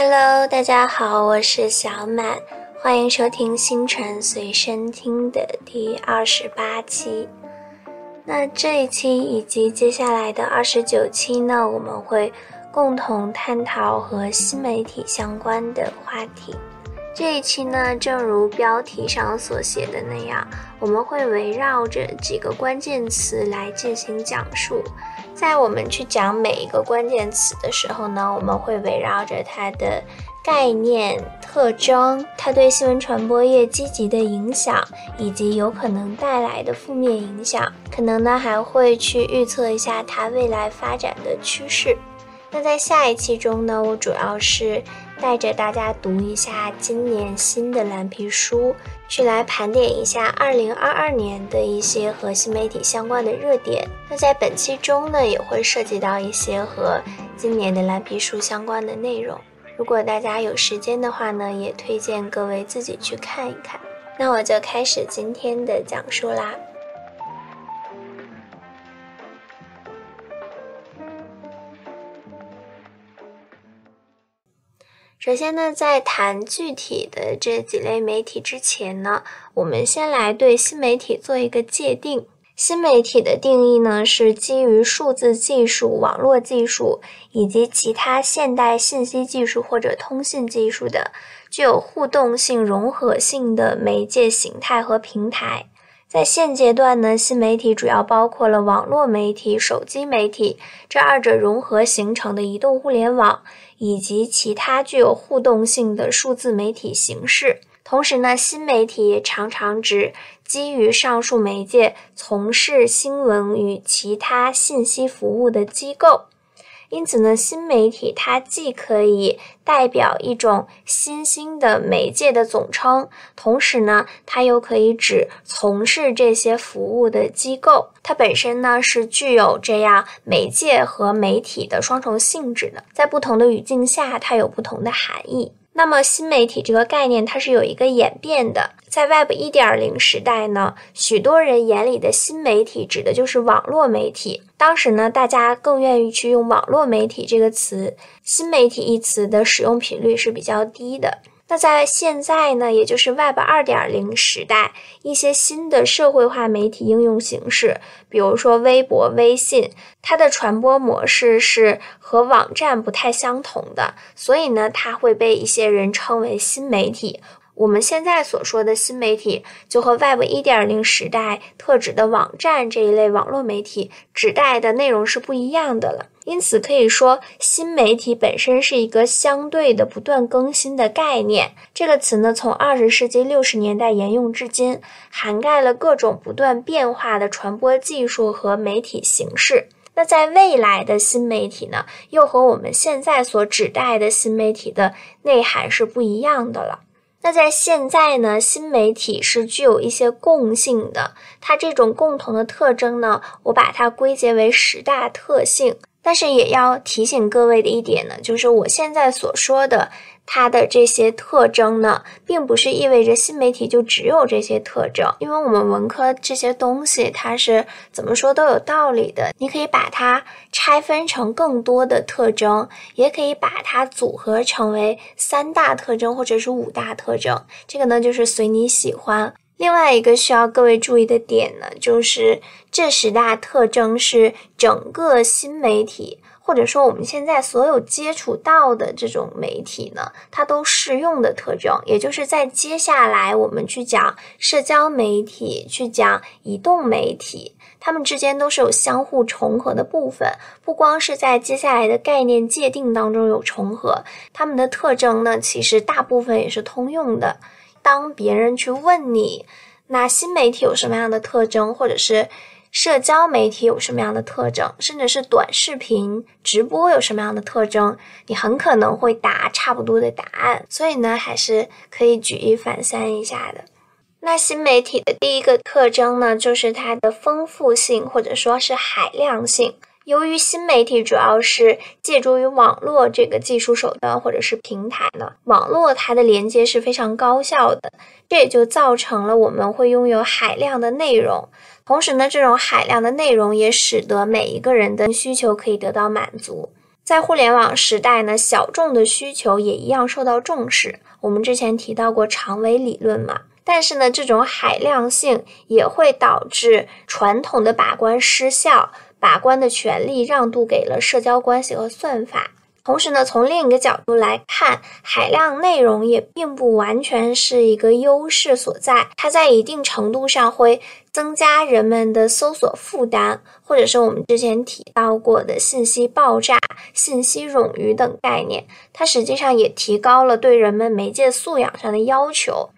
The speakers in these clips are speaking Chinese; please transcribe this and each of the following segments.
Hello，大家好，我是小满，欢迎收听星辰随身听的第二十八期。那这一期以及接下来的二十九期呢，我们会共同探讨和新媒体相关的话题。这一期呢，正如标题上所写的那样，我们会围绕着几个关键词来进行讲述。在我们去讲每一个关键词的时候呢，我们会围绕着它的概念、特征，它对新闻传播业积极的影响，以及有可能带来的负面影响，可能呢还会去预测一下它未来发展的趋势。那在下一期中呢，我主要是。带着大家读一下今年新的蓝皮书，去来盘点一下二零二二年的一些和新媒体相关的热点。那在本期中呢，也会涉及到一些和今年的蓝皮书相关的内容。如果大家有时间的话呢，也推荐各位自己去看一看。那我就开始今天的讲述啦。首先呢，在谈具体的这几类媒体之前呢，我们先来对新媒体做一个界定。新媒体的定义呢，是基于数字技术、网络技术以及其他现代信息技术或者通信技术的具有互动性、融合性的媒介形态和平台。在现阶段呢，新媒体主要包括了网络媒体、手机媒体这二者融合形成的移动互联网，以及其他具有互动性的数字媒体形式。同时呢，新媒体也常常指基于上述媒介从事新闻与其他信息服务的机构。因此呢，新媒体它既可以代表一种新兴的媒介的总称，同时呢，它又可以指从事这些服务的机构。它本身呢是具有这样媒介和媒体的双重性质的，在不同的语境下，它有不同的含义。那么新媒体这个概念，它是有一个演变的。在 Web 一点零时代呢，许多人眼里的新媒体指的就是网络媒体。当时呢，大家更愿意去用网络媒体这个词，新媒体一词的使用频率是比较低的。那在现在呢，也就是 Web 二点零时代，一些新的社会化媒体应用形式，比如说微博、微信，它的传播模式是和网站不太相同的，所以呢，它会被一些人称为新媒体。我们现在所说的新媒体，就和 Web 一点零时代特指的网站这一类网络媒体指代的内容是不一样的了。因此可以说，新媒体本身是一个相对的不断更新的概念。这个词呢，从二十世纪六十年代沿用至今，涵盖了各种不断变化的传播技术和媒体形式。那在未来的新媒体呢，又和我们现在所指代的新媒体的内涵是不一样的了。那在现在呢，新媒体是具有一些共性的，它这种共同的特征呢，我把它归结为十大特性。但是也要提醒各位的一点呢，就是我现在所说的它的这些特征呢，并不是意味着新媒体就只有这些特征，因为我们文科这些东西它是怎么说都有道理的。你可以把它拆分成更多的特征，也可以把它组合成为三大特征或者是五大特征，这个呢就是随你喜欢。另外一个需要各位注意的点呢，就是这十大特征是整个新媒体，或者说我们现在所有接触到的这种媒体呢，它都适用的特征。也就是在接下来我们去讲社交媒体、去讲移动媒体，它们之间都是有相互重合的部分。不光是在接下来的概念界定当中有重合，它们的特征呢，其实大部分也是通用的。当别人去问你，那新媒体有什么样的特征，或者是社交媒体有什么样的特征，甚至是短视频直播有什么样的特征，你很可能会答差不多的答案。所以呢，还是可以举一反三一下的。那新媒体的第一个特征呢，就是它的丰富性，或者说是海量性。由于新媒体主要是借助于网络这个技术手段或者是平台呢，网络它的连接是非常高效的，这也就造成了我们会拥有海量的内容。同时呢，这种海量的内容也使得每一个人的需求可以得到满足。在互联网时代呢，小众的需求也一样受到重视。我们之前提到过长尾理论嘛，但是呢，这种海量性也会导致传统的把关失效，把关的权利让渡给了社交关系和算法。同时呢，从另一个角度来看，海量内容也并不完全是一个优势所在，它在一定程度上会增加人们的搜索负担，或者是我们之前提到过的信息爆炸、信息冗余等概念，它实际上也提高了对人们媒介素养上的要求。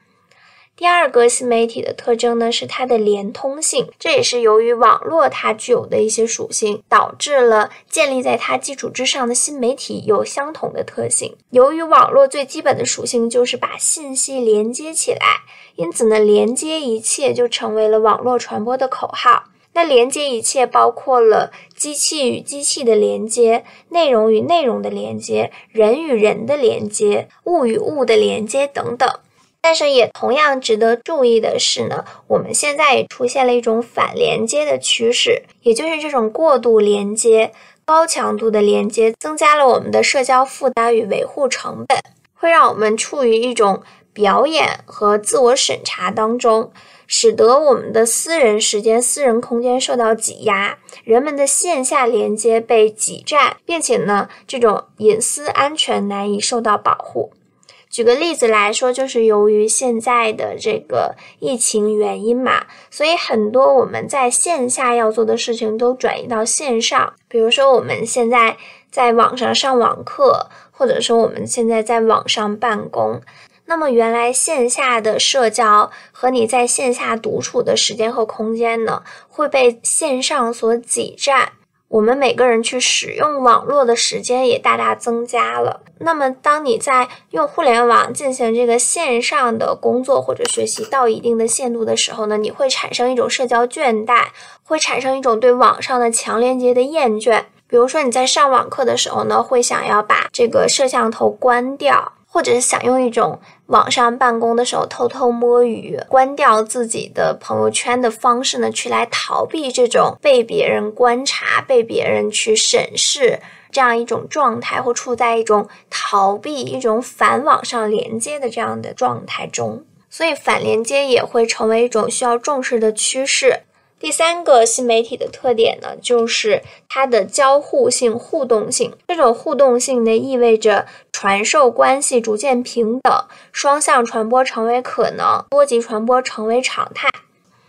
第二个新媒体的特征呢，是它的连通性，这也是由于网络它具有的一些属性，导致了建立在它基础之上的新媒体有相同的特性。由于网络最基本的属性就是把信息连接起来，因此呢，连接一切就成为了网络传播的口号。那连接一切包括了机器与机器的连接、内容与内容的连接、人与人的连接、物与物的连接等等。但是也同样值得注意的是呢，我们现在也出现了一种反连接的趋势，也就是这种过度连接、高强度的连接，增加了我们的社交负担与维护成本，会让我们处于一种表演和自我审查当中，使得我们的私人时间、私人空间受到挤压，人们的线下连接被挤占，并且呢，这种隐私安全难以受到保护。举个例子来说，就是由于现在的这个疫情原因嘛，所以很多我们在线下要做的事情都转移到线上。比如说，我们现在在网上上网课，或者说我们现在在网上办公，那么原来线下的社交和你在线下独处的时间和空间呢，会被线上所挤占。我们每个人去使用网络的时间也大大增加了。那么，当你在用互联网进行这个线上的工作或者学习到一定的限度的时候呢，你会产生一种社交倦怠，会产生一种对网上的强连接的厌倦。比如说，你在上网课的时候呢，会想要把这个摄像头关掉。或者是想用一种网上办公的时候偷偷摸鱼、关掉自己的朋友圈的方式呢，去来逃避这种被别人观察、被别人去审视这样一种状态，或处在一种逃避、一种反网上连接的这样的状态中，所以反连接也会成为一种需要重视的趋势。第三个新媒体的特点呢，就是它的交互性、互动性。这种互动性呢，意味着传授关系逐渐平等，双向传播成为可能，多级传播成为常态。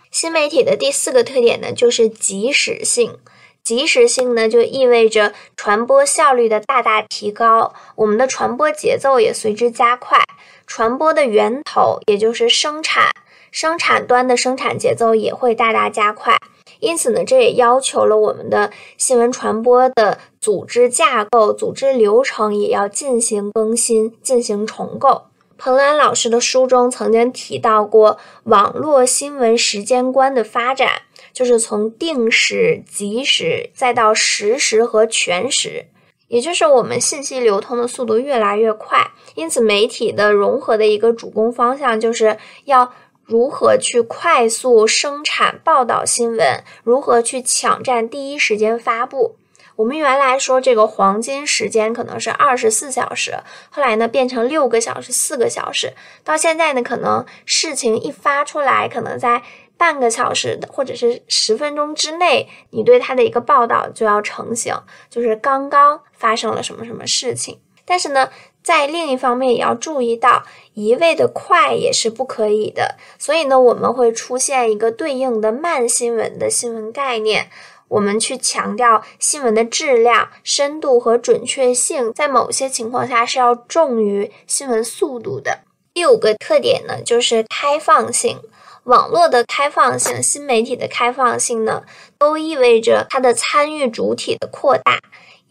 新媒体的第四个特点呢，就是即时性。即时性呢，就意味着传播效率的大大提高，我们的传播节奏也随之加快，传播的源头，也就是生产。生产端的生产节奏也会大大加快，因此呢，这也要求了我们的新闻传播的组织架构、组织流程也要进行更新、进行重构。彭兰老师的书中曾经提到过网络新闻时间观的发展，就是从定时、即时，再到实时和全时，也就是我们信息流通的速度越来越快，因此媒体的融合的一个主攻方向就是要。如何去快速生产报道新闻？如何去抢占第一时间发布？我们原来说这个黄金时间可能是二十四小时，后来呢变成六个小时、四个小时，到现在呢可能事情一发出来，可能在半个小时或者是十分钟之内，你对它的一个报道就要成型，就是刚刚发生了什么什么事情。但是呢。在另一方面，也要注意到一味的快也是不可以的。所以呢，我们会出现一个对应的慢新闻的新闻概念。我们去强调新闻的质量、深度和准确性，在某些情况下是要重于新闻速度的。第五个特点呢，就是开放性。网络的开放性、新媒体的开放性呢，都意味着它的参与主体的扩大。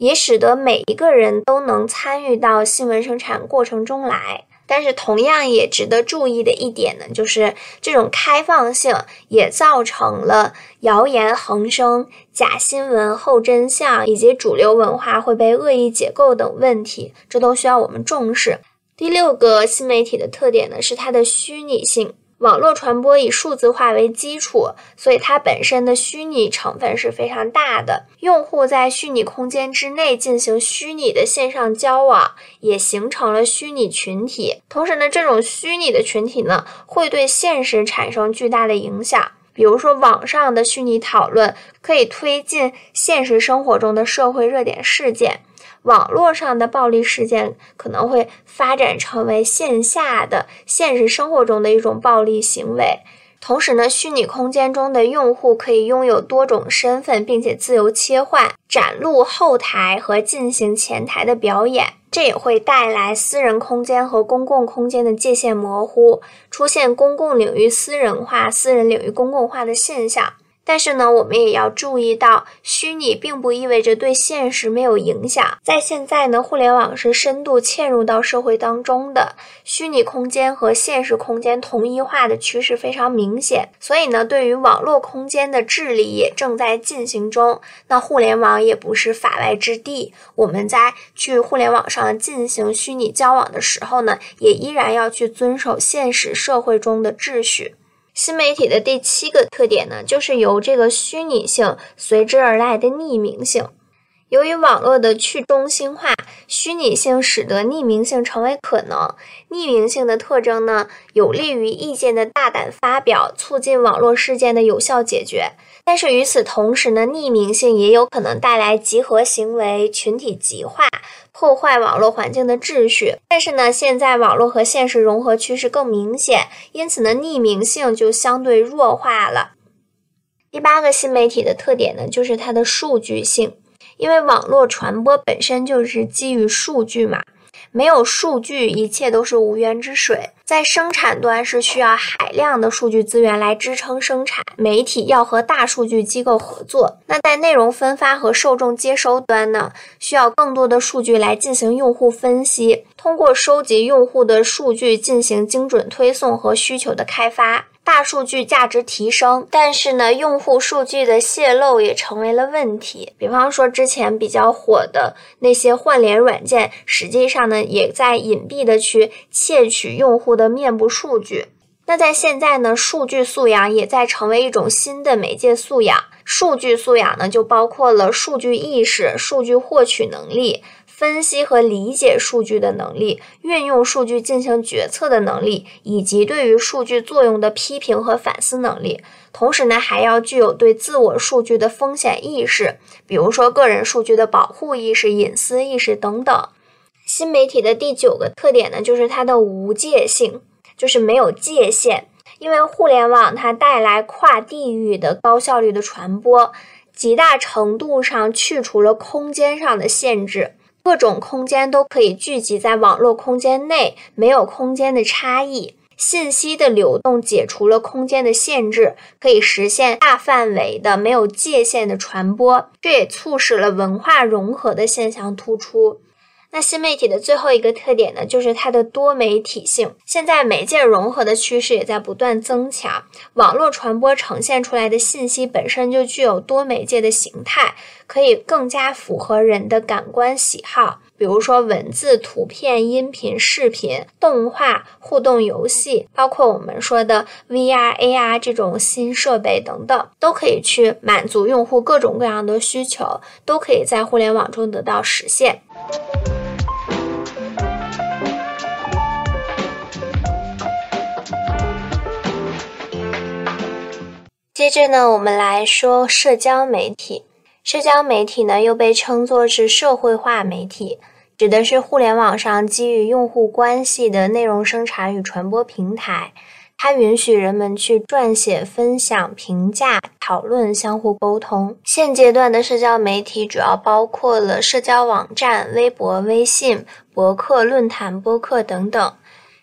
也使得每一个人都能参与到新闻生产过程中来，但是同样也值得注意的一点呢，就是这种开放性也造成了谣言横生、假新闻后真相以及主流文化会被恶意解构等问题，这都需要我们重视。第六个新媒体的特点呢，是它的虚拟性。网络传播以数字化为基础，所以它本身的虚拟成分是非常大的。用户在虚拟空间之内进行虚拟的线上交往，也形成了虚拟群体。同时呢，这种虚拟的群体呢，会对现实产生巨大的影响。比如说，网上的虚拟讨论可以推进现实生活中的社会热点事件。网络上的暴力事件可能会发展成为线下的现实生活中的一种暴力行为。同时呢，虚拟空间中的用户可以拥有多种身份，并且自由切换、展露后台和进行前台的表演。这也会带来私人空间和公共空间的界限模糊，出现公共领域私人化、私人领域公共化的现象。但是呢，我们也要注意到，虚拟并不意味着对现实没有影响。在现在呢，互联网是深度嵌入到社会当中的，虚拟空间和现实空间同一化的趋势非常明显。所以呢，对于网络空间的治理也正在进行中。那互联网也不是法外之地，我们在去互联网上进行虚拟交往的时候呢，也依然要去遵守现实社会中的秩序。新媒体的第七个特点呢，就是由这个虚拟性随之而来的匿名性。由于网络的去中心化，虚拟性使得匿名性成为可能。匿名性的特征呢，有利于意见的大胆发表，促进网络事件的有效解决。但是与此同时呢，匿名性也有可能带来集合行为、群体极化。破坏网络环境的秩序，但是呢，现在网络和现实融合趋势更明显，因此呢，匿名性就相对弱化了。第八个新媒体的特点呢，就是它的数据性，因为网络传播本身就是基于数据嘛。没有数据，一切都是无源之水。在生产端是需要海量的数据资源来支撑生产，媒体要和大数据机构合作。那在内容分发和受众接收端呢，需要更多的数据来进行用户分析，通过收集用户的数据进行精准推送和需求的开发。大数据价值提升，但是呢，用户数据的泄露也成为了问题。比方说，之前比较火的那些换脸软件，实际上呢，也在隐蔽的去窃取用户的面部数据。那在现在呢，数据素养也在成为一种新的媒介素养。数据素养呢，就包括了数据意识、数据获取能力。分析和理解数据的能力，运用数据进行决策的能力，以及对于数据作用的批评和反思能力。同时呢，还要具有对自我数据的风险意识，比如说个人数据的保护意识、隐私意识等等。新媒体的第九个特点呢，就是它的无界性，就是没有界限。因为互联网它带来跨地域的高效率的传播，极大程度上去除了空间上的限制。各种空间都可以聚集在网络空间内，没有空间的差异。信息的流动解除了空间的限制，可以实现大范围的、没有界限的传播。这也促使了文化融合的现象突出。那新媒体的最后一个特点呢，就是它的多媒体性。现在媒介融合的趋势也在不断增强，网络传播呈现出来的信息本身就具有多媒介的形态，可以更加符合人的感官喜好。比如说文字、图片、音频、视频、动画、互动游戏，包括我们说的 VR、AR 这种新设备等等，都可以去满足用户各种各样的需求，都可以在互联网中得到实现。接着呢，我们来说社交媒体。社交媒体呢，又被称作是社会化媒体，指的是互联网上基于用户关系的内容生产与传播平台。它允许人们去撰写、分享、评价、讨论、相互沟通。现阶段的社交媒体主要包括了社交网站、微博、微信、博客、论坛、播客等等。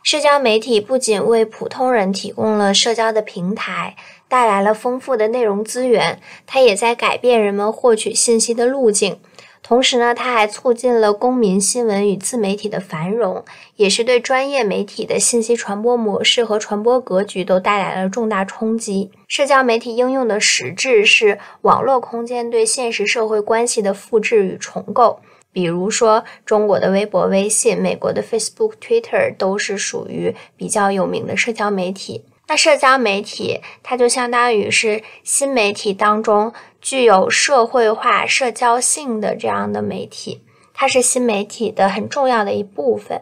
社交媒体不仅为普通人提供了社交的平台。带来了丰富的内容资源，它也在改变人们获取信息的路径。同时呢，它还促进了公民新闻与自媒体的繁荣，也是对专业媒体的信息传播模式和传播格局都带来了重大冲击。社交媒体应用的实质是网络空间对现实社会关系的复制与重构。比如说，中国的微博、微信，美国的 Facebook、Twitter 都是属于比较有名的社交媒体。那社交媒体它就相当于是新媒体当中具有社会化、社交性的这样的媒体，它是新媒体的很重要的一部分。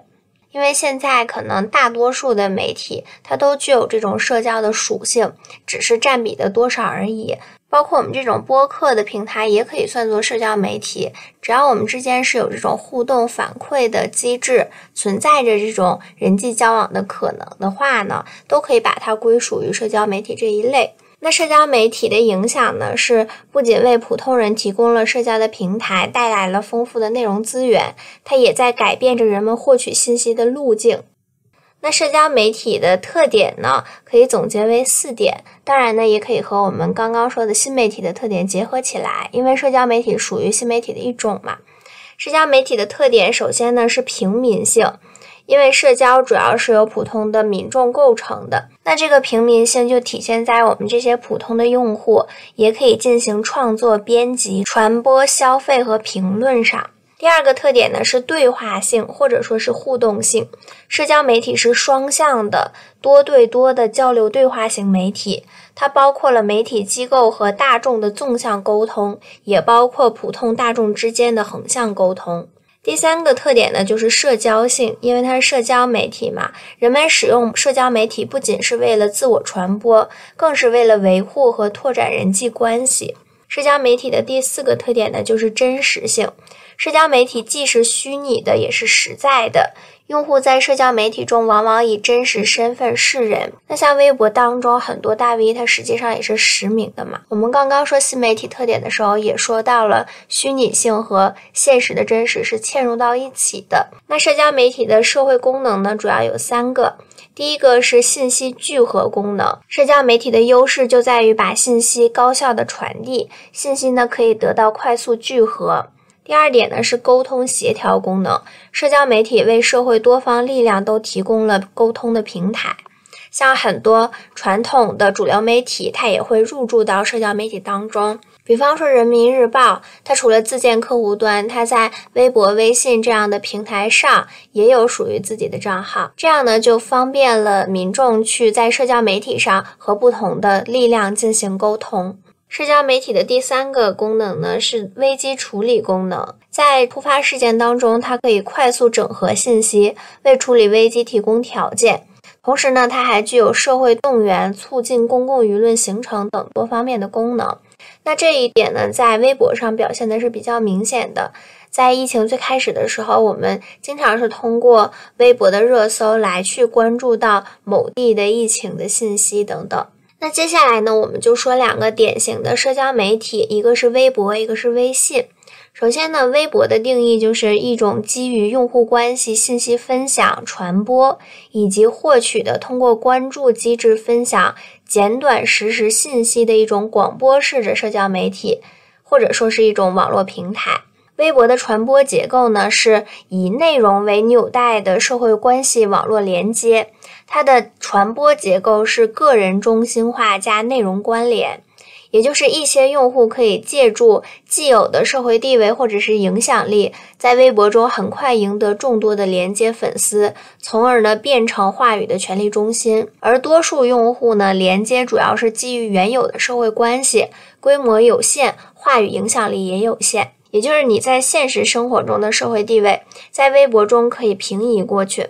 因为现在可能大多数的媒体它都具有这种社交的属性，只是占比的多少而已。包括我们这种播客的平台也可以算作社交媒体，只要我们之间是有这种互动反馈的机制，存在着这种人际交往的可能的话呢，都可以把它归属于社交媒体这一类。那社交媒体的影响呢，是不仅为普通人提供了社交的平台，带来了丰富的内容资源，它也在改变着人们获取信息的路径。那社交媒体的特点呢，可以总结为四点。当然呢，也可以和我们刚刚说的新媒体的特点结合起来，因为社交媒体属于新媒体的一种嘛。社交媒体的特点，首先呢是平民性，因为社交主要是由普通的民众构成的。那这个平民性就体现在我们这些普通的用户也可以进行创作、编辑、传播、消费和评论上。第二个特点呢是对话性或者说是互动性，社交媒体是双向的多对多的交流对话型媒体，它包括了媒体机构和大众的纵向沟通，也包括普通大众之间的横向沟通。第三个特点呢就是社交性，因为它是社交媒体嘛，人们使用社交媒体不仅是为了自我传播，更是为了维护和拓展人际关系。社交媒体的第四个特点呢就是真实性。社交媒体既是虚拟的，也是实在的。用户在社交媒体中往往以真实身份示人。那像微博当中很多大 V，它实际上也是实名的嘛。我们刚刚说新媒体特点的时候，也说到了虚拟性和现实的真实是嵌入到一起的。那社交媒体的社会功能呢，主要有三个。第一个是信息聚合功能。社交媒体的优势就在于把信息高效的传递，信息呢可以得到快速聚合。第二点呢是沟通协调功能，社交媒体为社会多方力量都提供了沟通的平台。像很多传统的主流媒体，它也会入驻到社交媒体当中。比方说人民日报，它除了自建客户端，它在微博、微信这样的平台上也有属于自己的账号。这样呢，就方便了民众去在社交媒体上和不同的力量进行沟通。社交媒体的第三个功能呢是危机处理功能，在突发事件当中，它可以快速整合信息，为处理危机提供条件。同时呢，它还具有社会动员、促进公共舆论形成等多方面的功能。那这一点呢，在微博上表现的是比较明显的。在疫情最开始的时候，我们经常是通过微博的热搜来去关注到某地的疫情的信息等等。那接下来呢，我们就说两个典型的社交媒体，一个是微博，一个是微信。首先呢，微博的定义就是一种基于用户关系、信息分享、传播以及获取的通过关注机制分享简短实时信息的一种广播式的社交媒体，或者说是一种网络平台。微博的传播结构呢，是以内容为纽带的社会关系网络连接。它的传播结构是个人中心化加内容关联，也就是一些用户可以借助既有的社会地位或者是影响力，在微博中很快赢得众多的连接粉丝，从而呢变成话语的权力中心。而多数用户呢，连接主要是基于原有的社会关系，规模有限，话语影响力也有限。也就是你在现实生活中的社会地位，在微博中可以平移过去，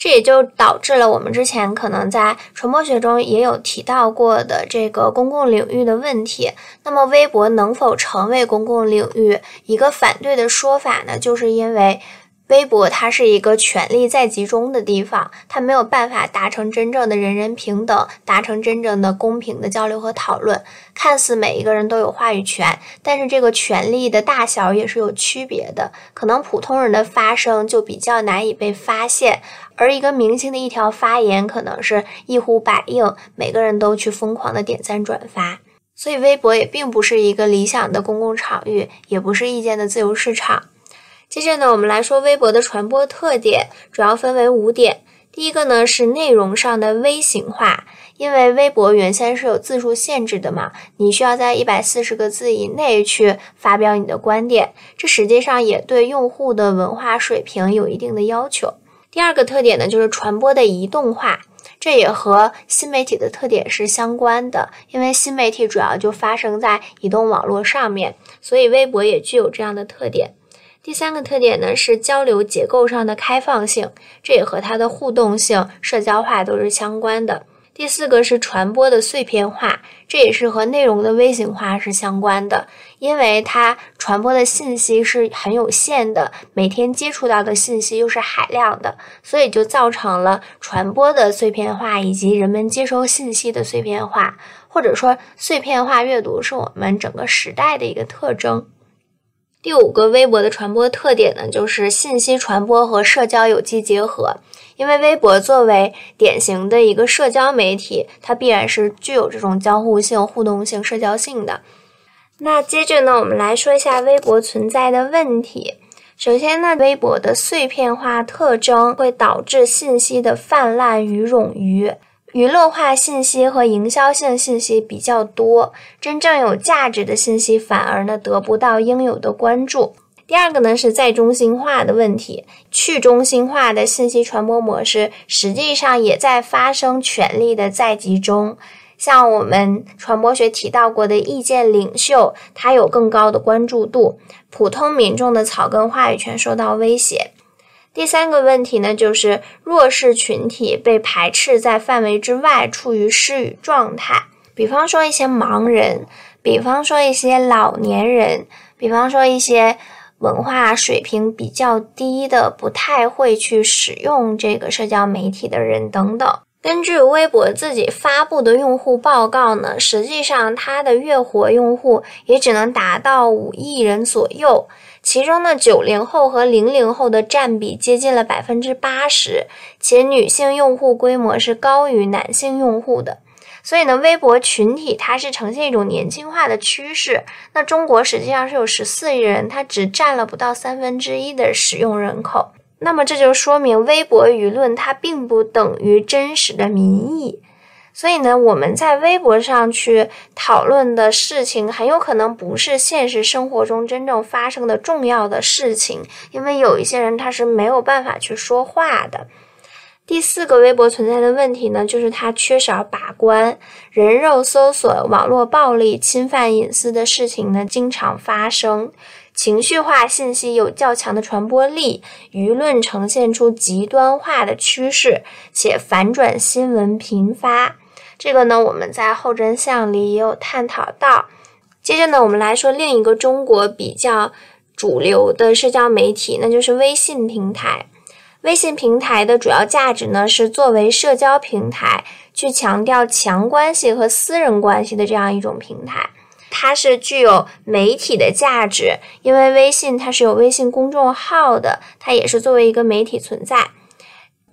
这也就导致了我们之前可能在传播学中也有提到过的这个公共领域的问题。那么，微博能否成为公共领域？一个反对的说法呢，就是因为。微博它是一个权力在集中的地方，它没有办法达成真正的人人平等，达成真正的公平的交流和讨论。看似每一个人都有话语权，但是这个权力的大小也是有区别的。可能普通人的发声就比较难以被发现，而一个明星的一条发言可能是一呼百应，每个人都去疯狂的点赞转发。所以，微博也并不是一个理想的公共场域，也不是意见的自由市场。接着呢，我们来说微博的传播特点，主要分为五点。第一个呢是内容上的微型化，因为微博原先是有字数限制的嘛，你需要在一百四十个字以内去发表你的观点，这实际上也对用户的文化水平有一定的要求。第二个特点呢就是传播的移动化。这也和新媒体的特点是相关的，因为新媒体主要就发生在移动网络上面，所以微博也具有这样的特点。第三个特点呢是交流结构上的开放性，这也和它的互动性、社交化都是相关的。第四个是传播的碎片化，这也是和内容的微型化是相关的，因为它传播的信息是很有限的，每天接触到的信息又是海量的，所以就造成了传播的碎片化以及人们接收信息的碎片化，或者说碎片化阅读是我们整个时代的一个特征。第五个微博的传播特点呢，就是信息传播和社交有机结合。因为微博作为典型的一个社交媒体，它必然是具有这种交互性、互动性、社交性的。那接着呢，我们来说一下微博存在的问题。首先呢，微博的碎片化特征会导致信息的泛滥与冗余。娱乐化信息和营销性信息比较多，真正有价值的信息反而呢得不到应有的关注。第二个呢是在中心化的问题，去中心化的信息传播模式实际上也在发生权力的再集中。像我们传播学提到过的意见领袖，他有更高的关注度，普通民众的草根话语权受到威胁。第三个问题呢，就是弱势群体被排斥在范围之外，处于失语状态。比方说一些盲人，比方说一些老年人，比方说一些文化水平比较低的、不太会去使用这个社交媒体的人等等。根据微博自己发布的用户报告呢，实际上它的月活用户也只能达到五亿人左右。其中呢，九零后和零零后的占比接近了百分之八十，且女性用户规模是高于男性用户的。所以呢，微博群体它是呈现一种年轻化的趋势。那中国实际上是有十四亿人，它只占了不到三分之一的使用人口。那么这就说明，微博舆论它并不等于真实的民意。所以呢，我们在微博上去讨论的事情，很有可能不是现实生活中真正发生的重要的事情，因为有一些人他是没有办法去说话的。第四个微博存在的问题呢，就是它缺少把关，人肉搜索、网络暴力、侵犯隐私的事情呢经常发生，情绪化信息有较强的传播力，舆论呈现出极端化的趋势，且反转新闻频发。这个呢，我们在后真相里也有探讨到。接着呢，我们来说另一个中国比较主流的社交媒体，那就是微信平台。微信平台的主要价值呢，是作为社交平台，去强调强关系和私人关系的这样一种平台。它是具有媒体的价值，因为微信它是有微信公众号的，它也是作为一个媒体存在。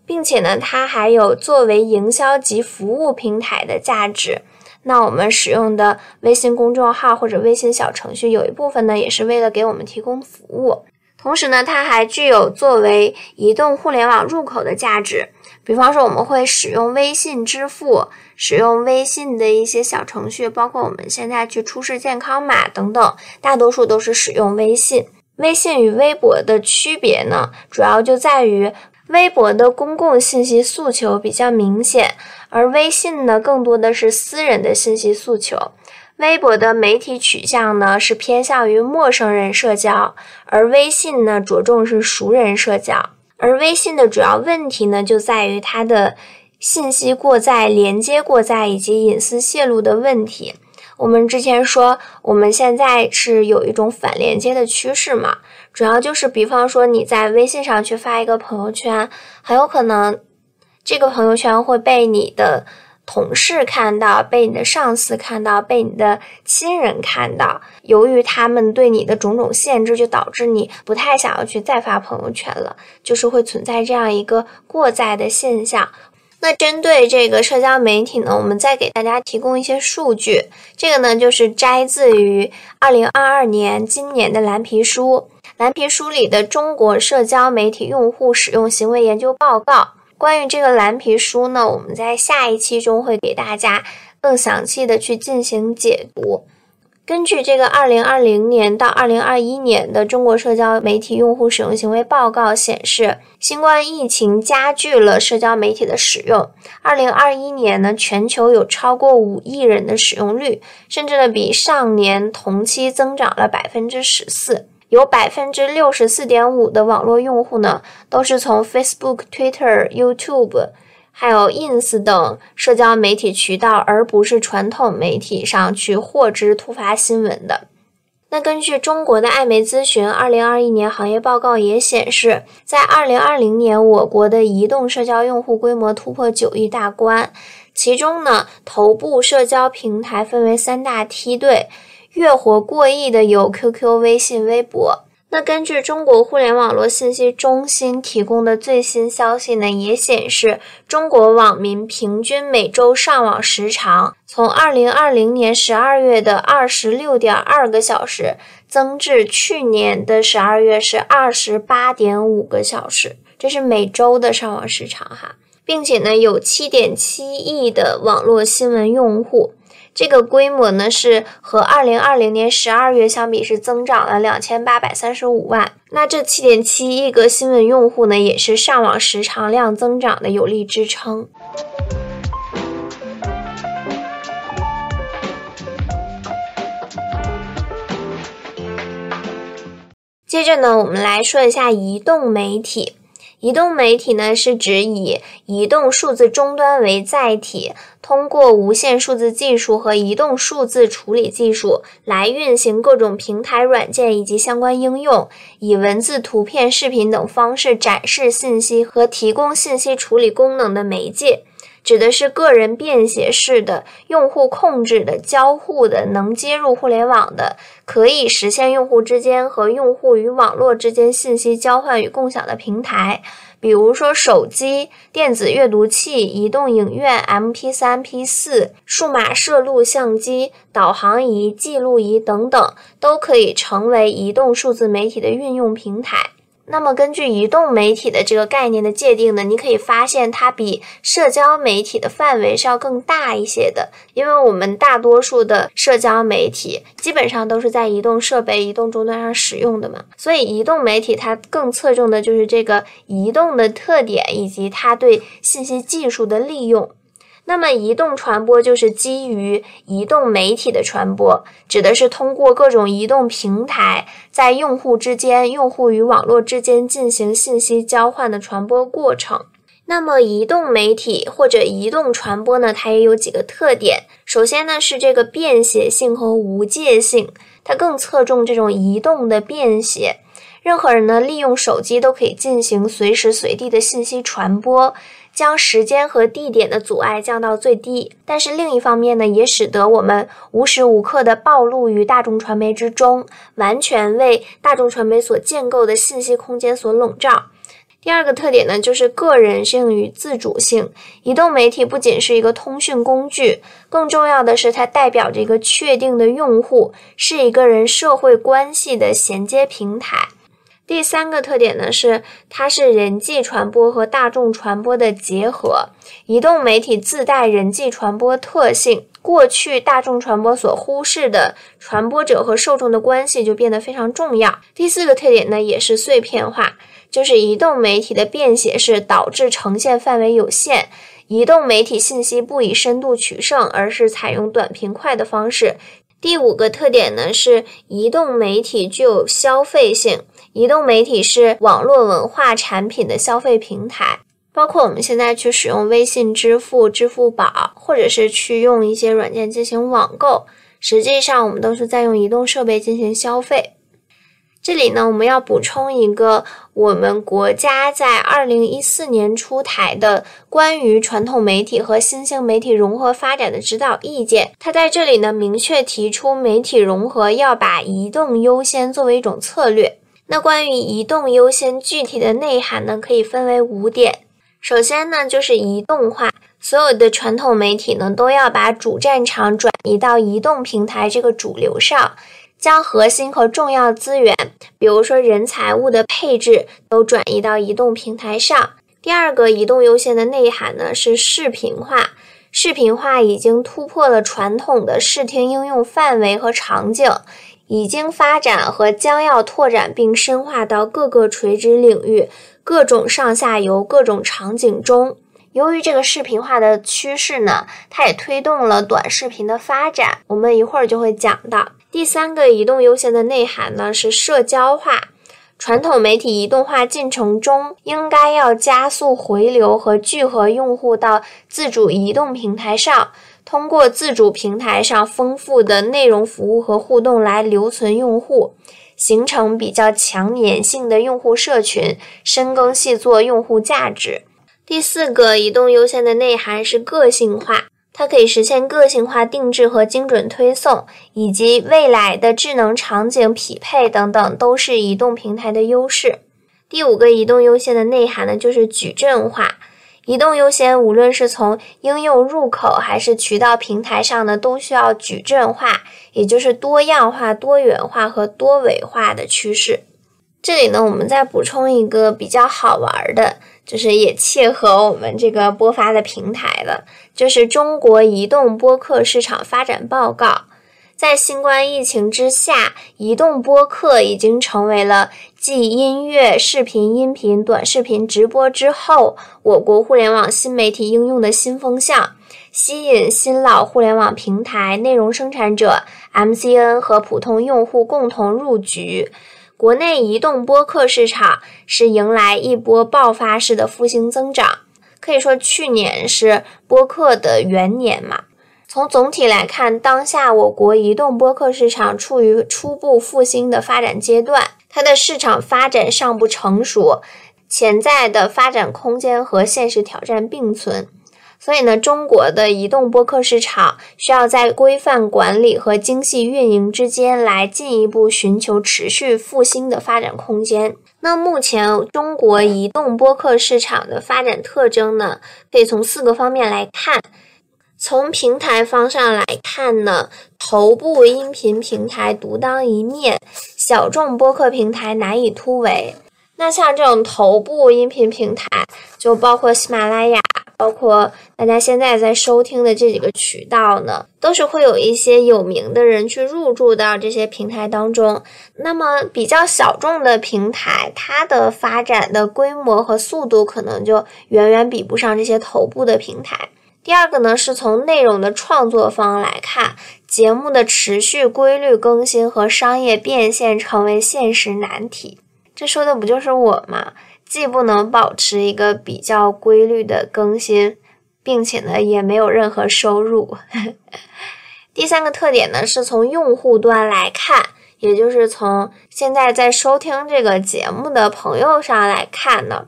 并且呢，它还有作为营销及服务平台的价值。那我们使用的微信公众号或者微信小程序，有一部分呢，也是为了给我们提供服务。同时呢，它还具有作为移动互联网入口的价值。比方说，我们会使用微信支付，使用微信的一些小程序，包括我们现在去出示健康码等等，大多数都是使用微信。微信与微博的区别呢，主要就在于。微博的公共信息诉求比较明显，而微信呢，更多的是私人的信息诉求。微博的媒体取向呢，是偏向于陌生人社交，而微信呢，着重是熟人社交。而微信的主要问题呢，就在于它的信息过载、连接过载以及隐私泄露的问题。我们之前说，我们现在是有一种反连接的趋势嘛？主要就是，比方说你在微信上去发一个朋友圈，很有可能这个朋友圈会被你的同事看到，被你的上司看到，被你的亲人看到。由于他们对你的种种限制，就导致你不太想要去再发朋友圈了，就是会存在这样一个过载的现象。那针对这个社交媒体呢，我们再给大家提供一些数据。这个呢，就是摘自于二零二二年今年的蓝皮书，蓝皮书里的中国社交媒体用户使用行为研究报告。关于这个蓝皮书呢，我们在下一期中会给大家更详细的去进行解读。根据这个二零二零年到二零二一年的中国社交媒体用户使用行为报告显示，新冠疫情加剧了社交媒体的使用。二零二一年呢，全球有超过五亿人的使用率，甚至呢比上年同期增长了百分之十四。有百分之六十四点五的网络用户呢，都是从 Facebook、Twitter、YouTube。还有 ins 等社交媒体渠道，而不是传统媒体上去获知突发新闻的。那根据中国的艾媒咨询二零二一年行业报告也显示，在二零二零年，我国的移动社交用户规模突破九亿大关，其中呢，头部社交平台分为三大梯队，月活过亿的有 QQ、微信、微博。那根据中国互联网络信息中心提供的最新消息呢，也显示，中国网民平均每周上网时长从二零二零年十二月的二十六点二个小时，增至去年的十二月是二十八点五个小时，这是每周的上网时长哈，并且呢，有七点七亿的网络新闻用户。这个规模呢是和二零二零年十二月相比是增长了两千八百三十五万。那这七点七亿个新闻用户呢，也是上网时长量增长的有力支撑。接着呢，我们来说一下移动媒体。移动媒体呢，是指以移动数字终端为载体，通过无线数字技术和移动数字处理技术来运行各种平台软件以及相关应用，以文字、图片、视频等方式展示信息和提供信息处理功能的媒介。指的是个人便携式的、用户控制的、交互的、能接入互联网的、可以实现用户之间和用户与网络之间信息交换与共享的平台，比如说手机、电子阅读器、移动影院、MP3、P4、数码摄录相机、导航仪、记录仪等等，都可以成为移动数字媒体的运用平台。那么，根据移动媒体的这个概念的界定呢，你可以发现它比社交媒体的范围是要更大一些的。因为我们大多数的社交媒体基本上都是在移动设备、移动终端上使用的嘛，所以移动媒体它更侧重的就是这个移动的特点以及它对信息技术的利用。那么，移动传播就是基于移动媒体的传播，指的是通过各种移动平台，在用户之间、用户与网络之间进行信息交换的传播过程。那么，移动媒体或者移动传播呢，它也有几个特点。首先呢，是这个便携性和无界性，它更侧重这种移动的便携。任何人呢，利用手机都可以进行随时随地的信息传播。将时间和地点的阻碍降到最低，但是另一方面呢，也使得我们无时无刻的暴露于大众传媒之中，完全为大众传媒所建构的信息空间所笼罩。第二个特点呢，就是个人性与自主性。移动媒体不仅是一个通讯工具，更重要的是它代表着一个确定的用户，是一个人社会关系的衔接平台。第三个特点呢是，它是人际传播和大众传播的结合。移动媒体自带人际传播特性，过去大众传播所忽视的传播者和受众的关系就变得非常重要。第四个特点呢也是碎片化，就是移动媒体的便携式导致呈现范围有限。移动媒体信息不以深度取胜，而是采用短平快的方式。第五个特点呢是，移动媒体具有消费性。移动媒体是网络文化产品的消费平台，包括我们现在去使用微信支付、支付宝，或者是去用一些软件进行网购，实际上我们都是在用移动设备进行消费。这里呢，我们要补充一个我们国家在二零一四年出台的关于传统媒体和新兴媒体融合发展的指导意见。它在这里呢，明确提出媒体融合要把移动优先作为一种策略。那关于移动优先具体的内涵呢，可以分为五点。首先呢，就是移动化，所有的传统媒体呢，都要把主战场转移到移动平台这个主流上，将核心和重要资源，比如说人财物的配置，都转移到移动平台上。第二个移动优先的内涵呢，是视频化。视频化已经突破了传统的视听应用范围和场景，已经发展和将要拓展并深化到各个垂直领域、各种上下游、各种场景中。由于这个视频化的趋势呢，它也推动了短视频的发展。我们一会儿就会讲到。第三个移动优先的内涵呢是社交化。传统媒体移动化进程中，应该要加速回流和聚合用户到自主移动平台上，通过自主平台上丰富的内容服务和互动来留存用户，形成比较强粘性的用户社群，深耕细作用户价值。第四个移动优先的内涵是个性化。它可以实现个性化定制和精准推送，以及未来的智能场景匹配等等，都是移动平台的优势。第五个移动优先的内涵呢，就是矩阵化。移动优先无论是从应用入口还是渠道平台上呢，都需要矩阵化，也就是多样化、多元化和多维化的趋势。这里呢，我们再补充一个比较好玩的。就是也切合我们这个播发的平台的，就是中国移动播客市场发展报告。在新冠疫情之下，移动播客已经成为了继音乐、视频、音频、短视频、直播之后，我国互联网新媒体应用的新风向，吸引新老互联网平台、内容生产者、MCN 和普通用户共同入局。国内移动播客市场是迎来一波爆发式的复兴增长，可以说去年是播客的元年嘛。从总体来看，当下我国移动播客市场处于初步复兴的发展阶段，它的市场发展尚不成熟，潜在的发展空间和现实挑战并存。所以呢，中国的移动播客市场需要在规范管理和精细运营之间来进一步寻求持续复兴的发展空间。那目前中国移动播客市场的发展特征呢，可以从四个方面来看。从平台方上来看呢，头部音频平台独当一面，小众播客平台难以突围。那像这种头部音频平台，就包括喜马拉雅。包括大家现在在收听的这几个渠道呢，都是会有一些有名的人去入驻到这些平台当中。那么比较小众的平台，它的发展的规模和速度可能就远远比不上这些头部的平台。第二个呢，是从内容的创作方来看，节目的持续规律更新和商业变现成为现实难题。这说的不就是我吗？既不能保持一个比较规律的更新，并且呢也没有任何收入。第三个特点呢是从用户端来看，也就是从现在在收听这个节目的朋友上来看呢，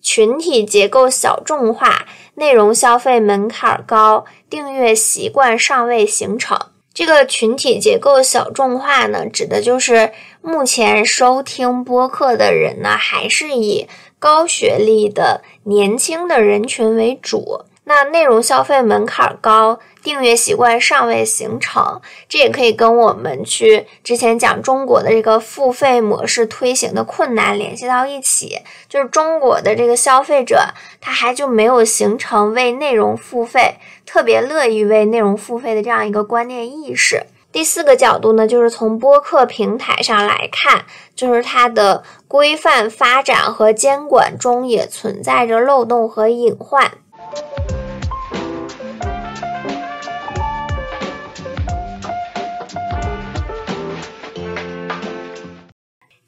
群体结构小众化，内容消费门槛高，订阅习惯尚未形成。这个群体结构小众化呢，指的就是目前收听播客的人呢，还是以高学历的年轻的人群为主。那内容消费门槛高，订阅习惯尚未形成，这也可以跟我们去之前讲中国的这个付费模式推行的困难联系到一起。就是中国的这个消费者，他还就没有形成为内容付费，特别乐意为内容付费的这样一个观念意识。第四个角度呢，就是从播客平台上来看，就是它的规范发展和监管中也存在着漏洞和隐患。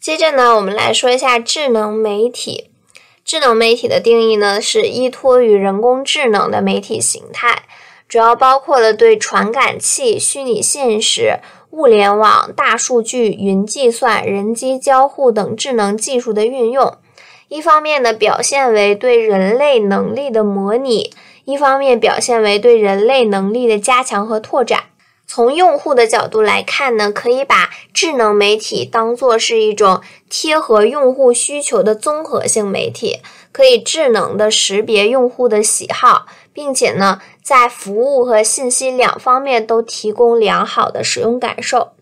接着呢，我们来说一下智能媒体。智能媒体的定义呢，是依托于人工智能的媒体形态，主要包括了对传感器、虚拟现实、物联网、大数据、云计算、人机交互等智能技术的运用。一方面呢，表现为对人类能力的模拟；一方面表现为对人类能力的加强和拓展。从用户的角度来看呢，可以把智能媒体当做是一种贴合用户需求的综合性媒体，可以智能的识别用户的喜好，并且呢，在服务和信息两方面都提供良好的使用感受。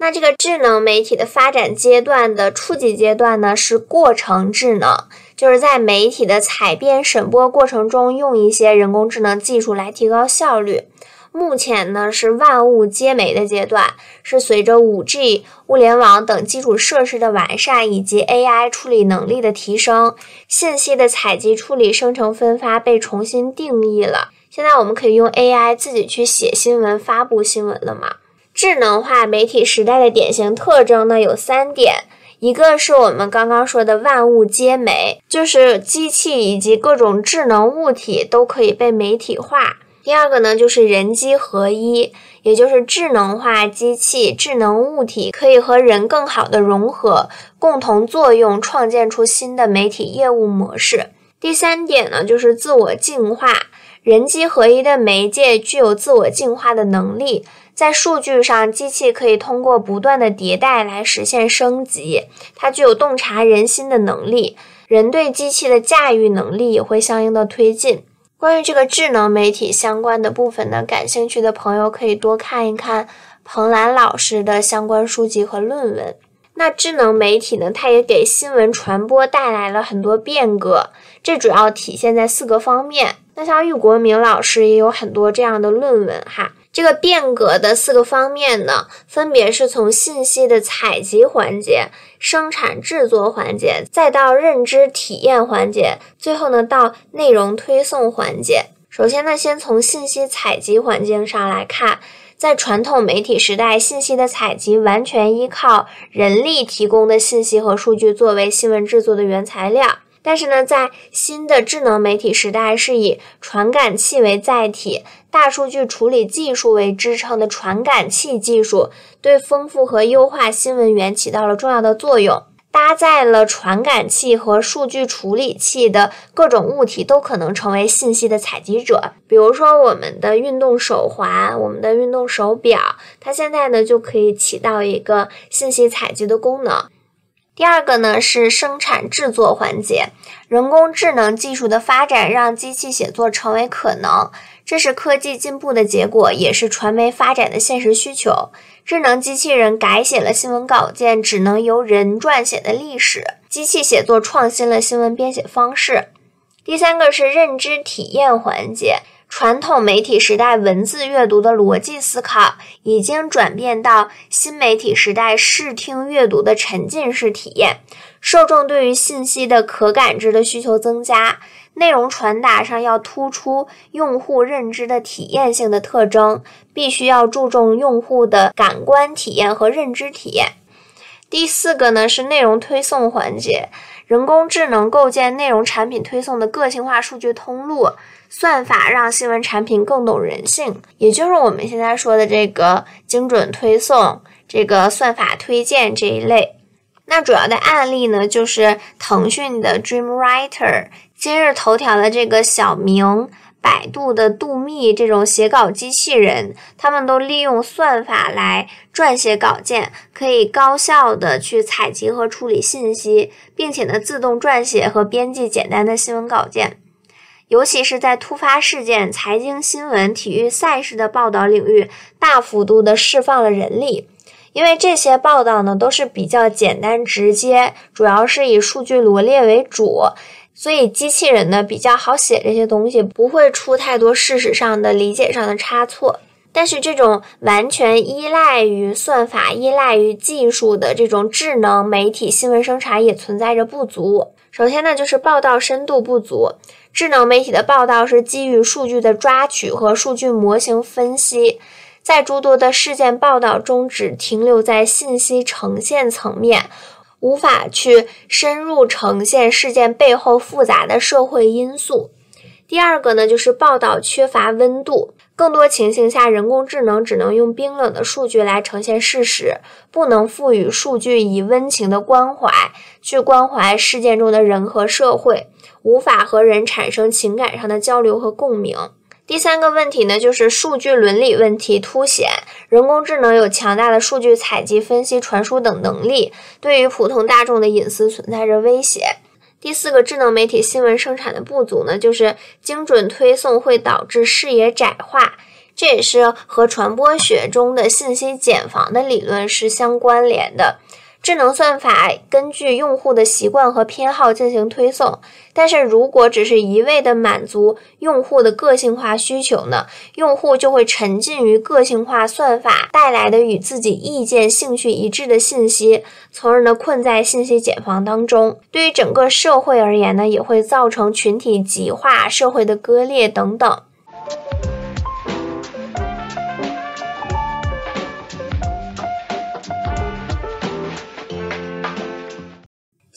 那这个智能媒体的发展阶段的初级阶段呢，是过程智能。就是在媒体的采编审播过程中用一些人工智能技术来提高效率。目前呢是万物皆媒的阶段，是随着五 G、物联网等基础设施的完善以及 AI 处理能力的提升，信息的采集、处理、生成、分发被重新定义了。现在我们可以用 AI 自己去写新闻、发布新闻了吗？智能化媒体时代的典型特征呢有三点，一个是我们刚刚说的万物皆媒，就是机器以及各种智能物体都可以被媒体化。第二个呢，就是人机合一，也就是智能化机器、智能物体可以和人更好的融合，共同作用，创建出新的媒体业务模式。第三点呢，就是自我进化，人机合一的媒介具有自我进化的能力，在数据上，机器可以通过不断的迭代来实现升级，它具有洞察人心的能力，人对机器的驾驭能力也会相应的推进。关于这个智能媒体相关的部分呢，感兴趣的朋友可以多看一看彭兰老师的相关书籍和论文。那智能媒体呢，它也给新闻传播带来了很多变革，这主要体现在四个方面。那像郁国明老师也有很多这样的论文哈。这个变革的四个方面呢，分别是从信息的采集环节、生产制作环节，再到认知体验环节，最后呢到内容推送环节。首先呢，先从信息采集环境上来看，在传统媒体时代，信息的采集完全依靠人力提供的信息和数据作为新闻制作的原材料。但是呢，在新的智能媒体时代，是以传感器为载体、大数据处理技术为支撑的传感器技术，对丰富和优化新闻源起到了重要的作用。搭载了传感器和数据处理器的各种物体，都可能成为信息的采集者。比如说，我们的运动手环、我们的运动手表，它现在呢就可以起到一个信息采集的功能。第二个呢是生产制作环节，人工智能技术的发展让机器写作成为可能，这是科技进步的结果，也是传媒发展的现实需求。智能机器人改写了新闻稿件只能由人撰写的历史，机器写作创新了新闻编写方式。第三个是认知体验环节。传统媒体时代文字阅读的逻辑思考，已经转变到新媒体时代视听阅读的沉浸式体验。受众对于信息的可感知的需求增加，内容传达上要突出用户认知的体验性的特征，必须要注重用户的感官体验和认知体验。第四个呢是内容推送环节，人工智能构建内容产品推送的个性化数据通路。算法让新闻产品更懂人性，也就是我们现在说的这个精准推送、这个算法推荐这一类。那主要的案例呢，就是腾讯的 Dreamwriter、今日头条的这个小明、百度的度秘这种写稿机器人，他们都利用算法来撰写稿件，可以高效的去采集和处理信息，并且呢，自动撰写和编辑简单的新闻稿件。尤其是在突发事件、财经新闻、体育赛事的报道领域，大幅度的释放了人力，因为这些报道呢都是比较简单直接，主要是以数据罗列为主，所以机器人呢比较好写这些东西，不会出太多事实上的理解上的差错。但是这种完全依赖于算法、依赖于技术的这种智能媒体新闻生产也存在着不足。首先呢，就是报道深度不足。智能媒体的报道是基于数据的抓取和数据模型分析，在诸多的事件报道中只停留在信息呈现层面，无法去深入呈现事件背后复杂的社会因素。第二个呢，就是报道缺乏温度。更多情形下，人工智能只能用冰冷的数据来呈现事实，不能赋予数据以温情的关怀，去关怀事件中的人和社会，无法和人产生情感上的交流和共鸣。第三个问题呢，就是数据伦理问题凸显，人工智能有强大的数据采集、分析、传输等能力，对于普通大众的隐私存在着威胁。第四个智能媒体新闻生产的不足呢，就是精准推送会导致视野窄化，这也是和传播学中的信息茧房的理论是相关联的。智能算法根据用户的习惯和偏好进行推送，但是如果只是一味的满足用户的个性化需求呢，用户就会沉浸于个性化算法带来的与自己意见、兴趣一致的信息，从而呢困在信息茧房当中。对于整个社会而言呢，也会造成群体极化、社会的割裂等等。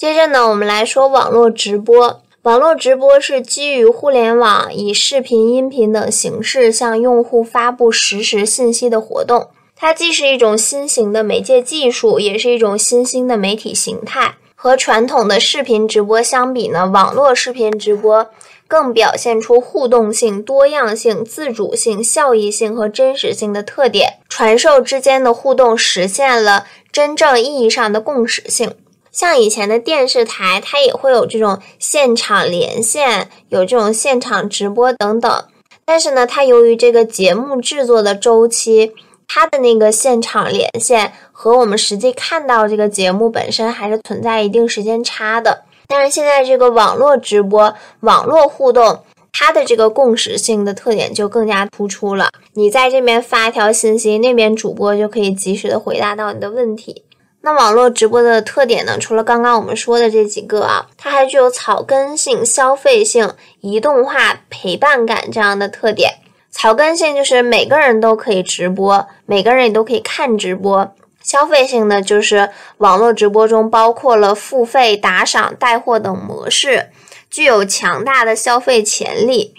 接着呢，我们来说网络直播。网络直播是基于互联网，以视频、音频等形式向用户发布实时信息的活动。它既是一种新型的媒介技术，也是一种新兴的媒体形态。和传统的视频直播相比呢，网络视频直播更表现出互动性、多样性、自主性、效益性和真实性的特点。传授之间的互动实现了真正意义上的共识性。像以前的电视台，它也会有这种现场连线，有这种现场直播等等。但是呢，它由于这个节目制作的周期，它的那个现场连线和我们实际看到这个节目本身还是存在一定时间差的。但是现在这个网络直播、网络互动，它的这个共识性的特点就更加突出了。你在这边发一条信息，那边主播就可以及时的回答到你的问题。那网络直播的特点呢？除了刚刚我们说的这几个啊，它还具有草根性、消费性、移动化、陪伴感这样的特点。草根性就是每个人都可以直播，每个人也都可以看直播。消费性呢，就是网络直播中包括了付费、打赏、带货等模式，具有强大的消费潜力。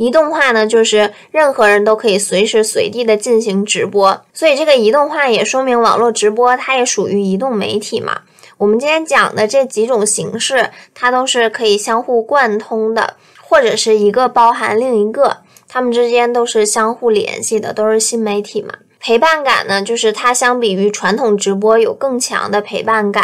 移动化呢，就是任何人都可以随时随地的进行直播，所以这个移动化也说明网络直播它也属于移动媒体嘛。我们今天讲的这几种形式，它都是可以相互贯通的，或者是一个包含另一个，它们之间都是相互联系的，都是新媒体嘛。陪伴感呢，就是它相比于传统直播有更强的陪伴感。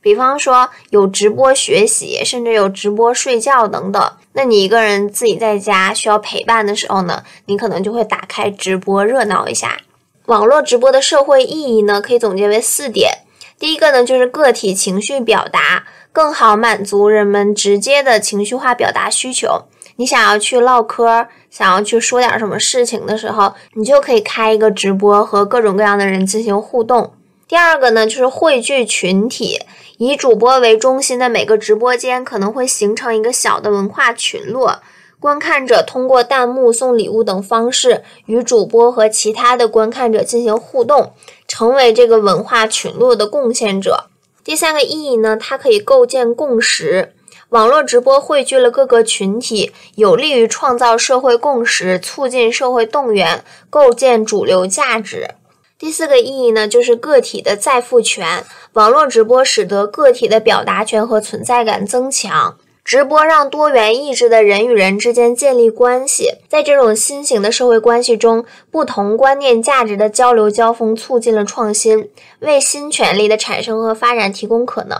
比方说有直播学习，甚至有直播睡觉等等。那你一个人自己在家需要陪伴的时候呢，你可能就会打开直播热闹一下。网络直播的社会意义呢，可以总结为四点。第一个呢，就是个体情绪表达，更好满足人们直接的情绪化表达需求。你想要去唠嗑，想要去说点什么事情的时候，你就可以开一个直播，和各种各样的人进行互动。第二个呢，就是汇聚群体。以主播为中心的每个直播间可能会形成一个小的文化群落，观看者通过弹幕、送礼物等方式与主播和其他的观看者进行互动，成为这个文化群落的贡献者。第三个意义呢，它可以构建共识。网络直播汇聚了各个群体，有利于创造社会共识，促进社会动员，构建主流价值。第四个意义呢，就是个体的再赋权。网络直播使得个体的表达权和存在感增强。直播让多元意志的人与人之间建立关系，在这种新型的社会关系中，不同观念价值的交流交锋促进了创新，为新权利的产生和发展提供可能。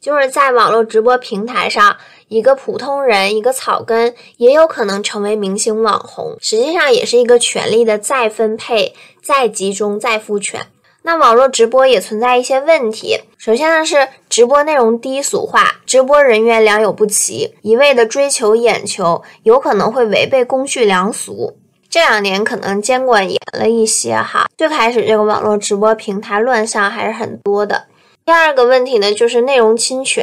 就是在网络直播平台上，一个普通人，一个草根，也有可能成为明星网红。实际上，也是一个权力的再分配、再集中、再赋权。那网络直播也存在一些问题。首先呢，是直播内容低俗化，直播人员良莠不齐，一味的追求眼球，有可能会违背公序良俗。这两年可能监管严了一些哈。最开始这个网络直播平台乱象还是很多的。第二个问题呢，就是内容侵权，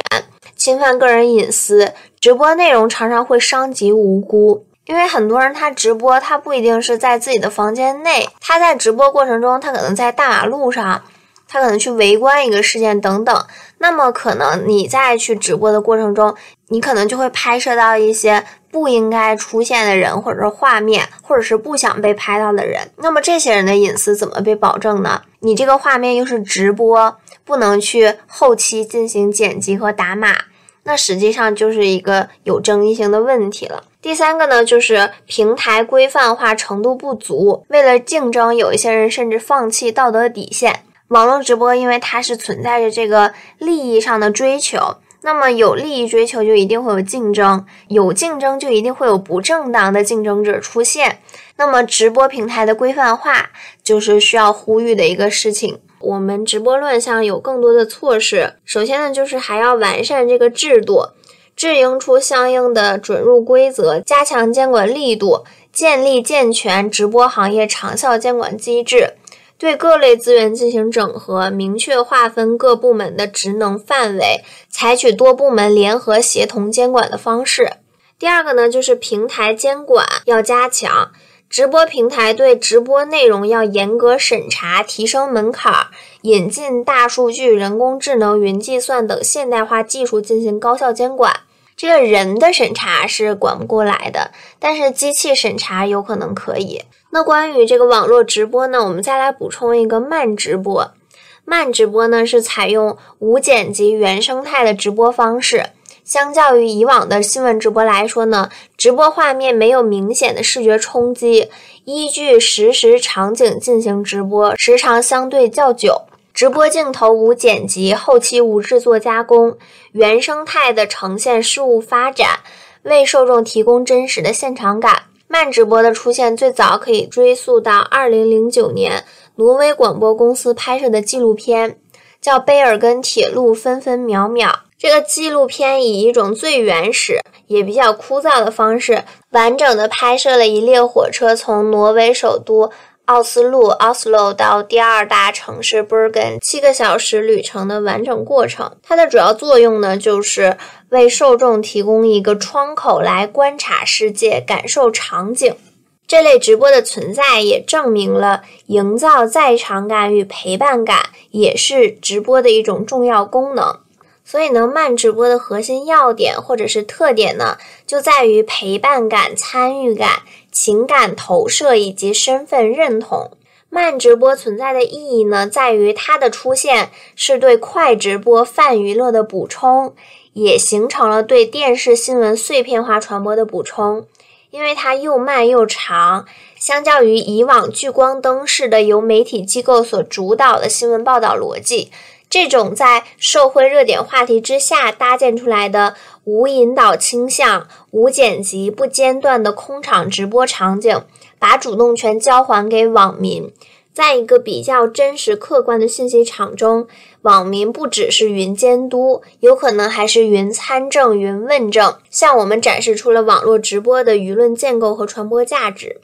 侵犯个人隐私，直播内容常常会伤及无辜。因为很多人他直播，他不一定是在自己的房间内，他在直播过程中，他可能在大马路上，他可能去围观一个事件等等。那么可能你在去直播的过程中，你可能就会拍摄到一些不应该出现的人，或者是画面，或者是不想被拍到的人。那么这些人的隐私怎么被保证呢？你这个画面又是直播。不能去后期进行剪辑和打码，那实际上就是一个有争议性的问题了。第三个呢，就是平台规范化程度不足，为了竞争，有一些人甚至放弃道德底线。网络直播因为它是存在着这个利益上的追求，那么有利益追求就一定会有竞争，有竞争就一定会有不正当的竞争者出现。那么直播平台的规范化就是需要呼吁的一个事情。我们直播乱象有更多的措施。首先呢，就是还要完善这个制度，制定出相应的准入规则，加强监管力度，建立健全直播行业长效监管机制，对各类资源进行整合，明确划分各部门的职能范围，采取多部门联合协同监管的方式。第二个呢，就是平台监管要加强。直播平台对直播内容要严格审查，提升门槛，引进大数据、人工智能、云计算等现代化技术进行高效监管。这个人的审查是管不过来的，但是机器审查有可能可以。那关于这个网络直播呢，我们再来补充一个慢直播。慢直播呢是采用无剪辑原生态的直播方式。相较于以往的新闻直播来说呢，直播画面没有明显的视觉冲击，依据实时场景进行直播，时长相对较久。直播镜头无剪辑，后期无制作加工，原生态的呈现事物发展，为受众提供真实的现场感。慢直播的出现最早可以追溯到二零零九年，挪威广播公司拍摄的纪录片，叫《贝尔根铁路分分秒秒》。这个纪录片以一种最原始也比较枯燥的方式，完整的拍摄了一列火车从挪威首都奥斯陆 （Oslo） 到第二大城市 Bergen 七个小时旅程的完整过程。它的主要作用呢，就是为受众提供一个窗口来观察世界、感受场景。这类直播的存在也证明了营造在场感与陪伴感也是直播的一种重要功能。所以呢，慢直播的核心要点或者是特点呢，就在于陪伴感、参与感、情感投射以及身份认同。慢直播存在的意义呢，在于它的出现是对快直播泛娱乐的补充，也形成了对电视新闻碎片化传播的补充。因为它又慢又长，相较于以往聚光灯式的由媒体机构所主导的新闻报道逻辑。这种在社会热点话题之下搭建出来的无引导倾向、无剪辑、不间断的空场直播场景，把主动权交还给网民。在一个比较真实客观的信息场中，网民不只是云监督，有可能还是云参政、云问政，向我们展示出了网络直播的舆论建构和传播价值。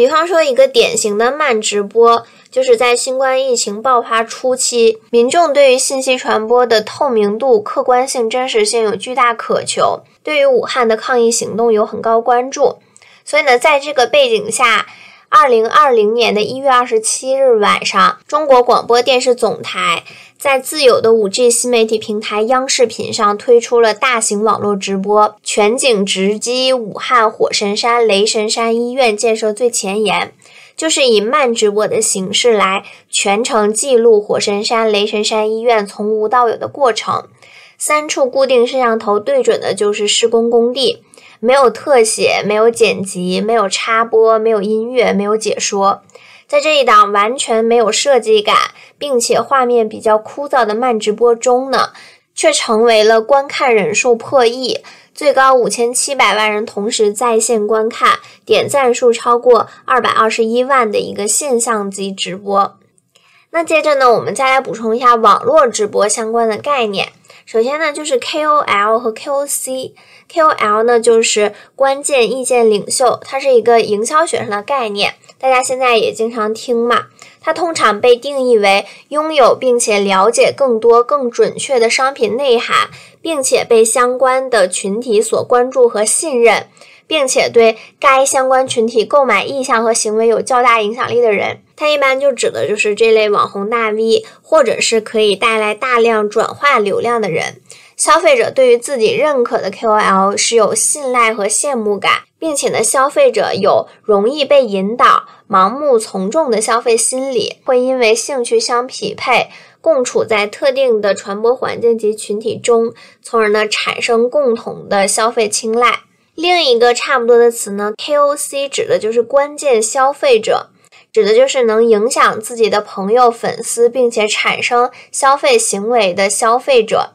比方说，一个典型的慢直播，就是在新冠疫情爆发初期，民众对于信息传播的透明度、客观性、真实性有巨大渴求，对于武汉的抗疫行动有很高关注。所以呢，在这个背景下，二零二零年的一月二十七日晚上，中国广播电视总台。在自有的五 G 新媒体平台央视频上推出了大型网络直播，全景直击武汉火神山雷神山医院建设最前沿，就是以慢直播的形式来全程记录火神山雷神山医院从无到有的过程。三处固定摄像头对准的就是施工工地，没有特写，没有剪辑，没有插播，没有音乐，没有解说。在这一档完全没有设计感，并且画面比较枯燥的慢直播中呢，却成为了观看人数破亿，最高五千七百万人同时在线观看，点赞数超过二百二十一万的一个现象级直播。那接着呢，我们再来补充一下网络直播相关的概念。首先呢，就是 KOL 和 KOC。KOL 呢，就是关键意见领袖，它是一个营销学上的概念，大家现在也经常听嘛。它通常被定义为拥有并且了解更多、更准确的商品内涵，并且被相关的群体所关注和信任，并且对该相关群体购买意向和行为有较大影响力的人。它一般就指的就是这类网红大 V，或者是可以带来大量转化流量的人。消费者对于自己认可的 KOL 是有信赖和羡慕感，并且呢，消费者有容易被引导、盲目从众的消费心理，会因为兴趣相匹配，共处在特定的传播环境及群体中，从而呢产生共同的消费青睐。另一个差不多的词呢，KOC 指的就是关键消费者。指的就是能影响自己的朋友、粉丝，并且产生消费行为的消费者。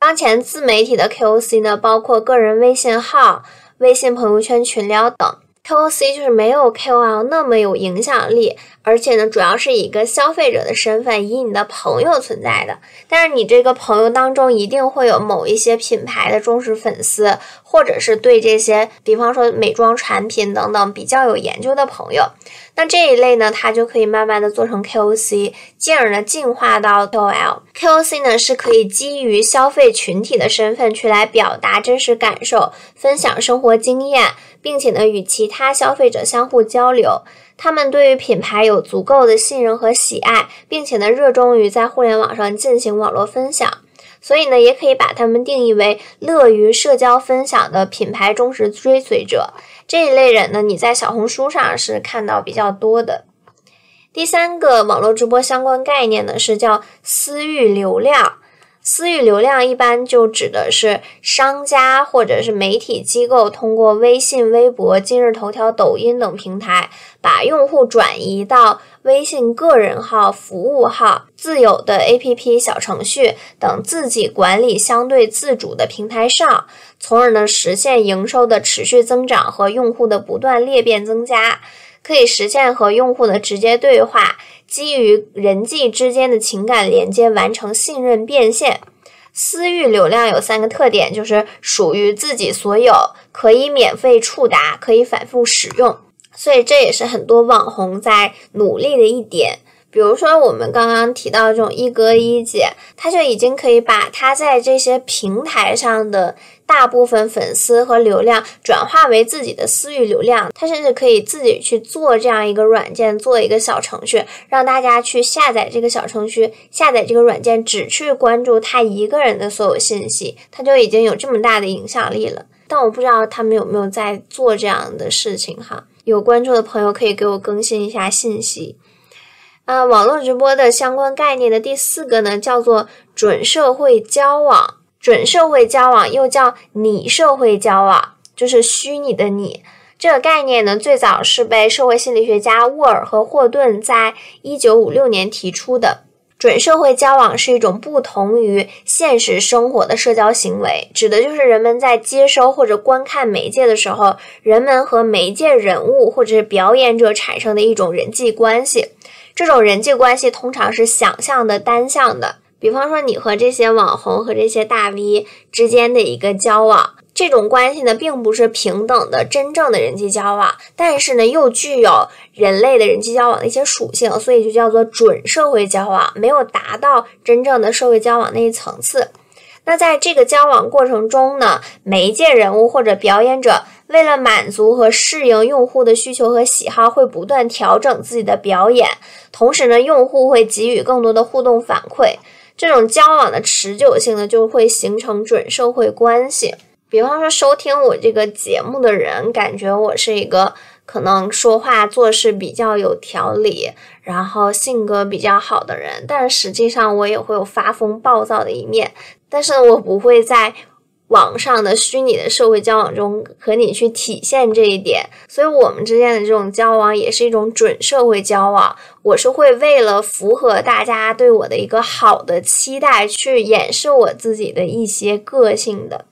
当前自媒体的 KOC 呢，包括个人微信号、微信朋友圈群聊等。KOC 就是没有 KOL 那么有影响力，而且呢，主要是以一个消费者的身份，以你的朋友存在的。但是你这个朋友当中，一定会有某一些品牌的忠实粉丝，或者是对这些，比方说美妆产品等等比较有研究的朋友。那这一类呢，它就可以慢慢的做成 KOC，进而呢进化到 KOL。KOC 呢是可以基于消费群体的身份去来表达真实感受，分享生活经验，并且呢与其他消费者相互交流。他们对于品牌有足够的信任和喜爱，并且呢热衷于在互联网上进行网络分享。所以呢，也可以把他们定义为乐于社交分享的品牌忠实追随者。这一类人呢，你在小红书上是看到比较多的。第三个网络直播相关概念呢，是叫私域流量。私域流量一般就指的是商家或者是媒体机构通过微信、微博、今日头条、抖音等平台，把用户转移到微信个人号、服务号、自有的 APP、小程序等自己管理相对自主的平台上。从而呢实现营收的持续增长和用户的不断裂变增加，可以实现和用户的直接对话，基于人际之间的情感连接完成信任变现。私域流量有三个特点，就是属于自己所有，可以免费触达，可以反复使用。所以这也是很多网红在努力的一点。比如说，我们刚刚提到这种一哥一姐，他就已经可以把他在这些平台上的大部分粉丝和流量转化为自己的私域流量。他甚至可以自己去做这样一个软件，做一个小程序，让大家去下载这个小程序，下载这个软件，只去关注他一个人的所有信息，他就已经有这么大的影响力了。但我不知道他们有没有在做这样的事情哈？有关注的朋友可以给我更新一下信息。呃，网络直播的相关概念的第四个呢，叫做准社会交往。准社会交往又叫拟社会交往，就是虚拟的你。这个概念呢，最早是被社会心理学家沃尔和霍顿在一九五六年提出的。准社会交往是一种不同于现实生活的社交行为，指的就是人们在接收或者观看媒介的时候，人们和媒介人物或者是表演者产生的一种人际关系。这种人际关系通常是想象的、单向的。比方说，你和这些网红和这些大 V 之间的一个交往，这种关系呢，并不是平等的、真正的人际交往，但是呢，又具有人类的人际交往的一些属性，所以就叫做准社会交往，没有达到真正的社会交往那一层次。那在这个交往过程中呢，媒介人物或者表演者为了满足和适应用户的需求和喜好，会不断调整自己的表演。同时呢，用户会给予更多的互动反馈。这种交往的持久性呢，就会形成准社会关系。比方说，收听我这个节目的人，感觉我是一个可能说话做事比较有条理，然后性格比较好的人，但实际上我也会有发疯暴躁的一面。但是我不会在网上的虚拟的社会交往中和你去体现这一点，所以我们之间的这种交往也是一种准社会交往。我是会为了符合大家对我的一个好的期待，去掩饰我自己的一些个性的。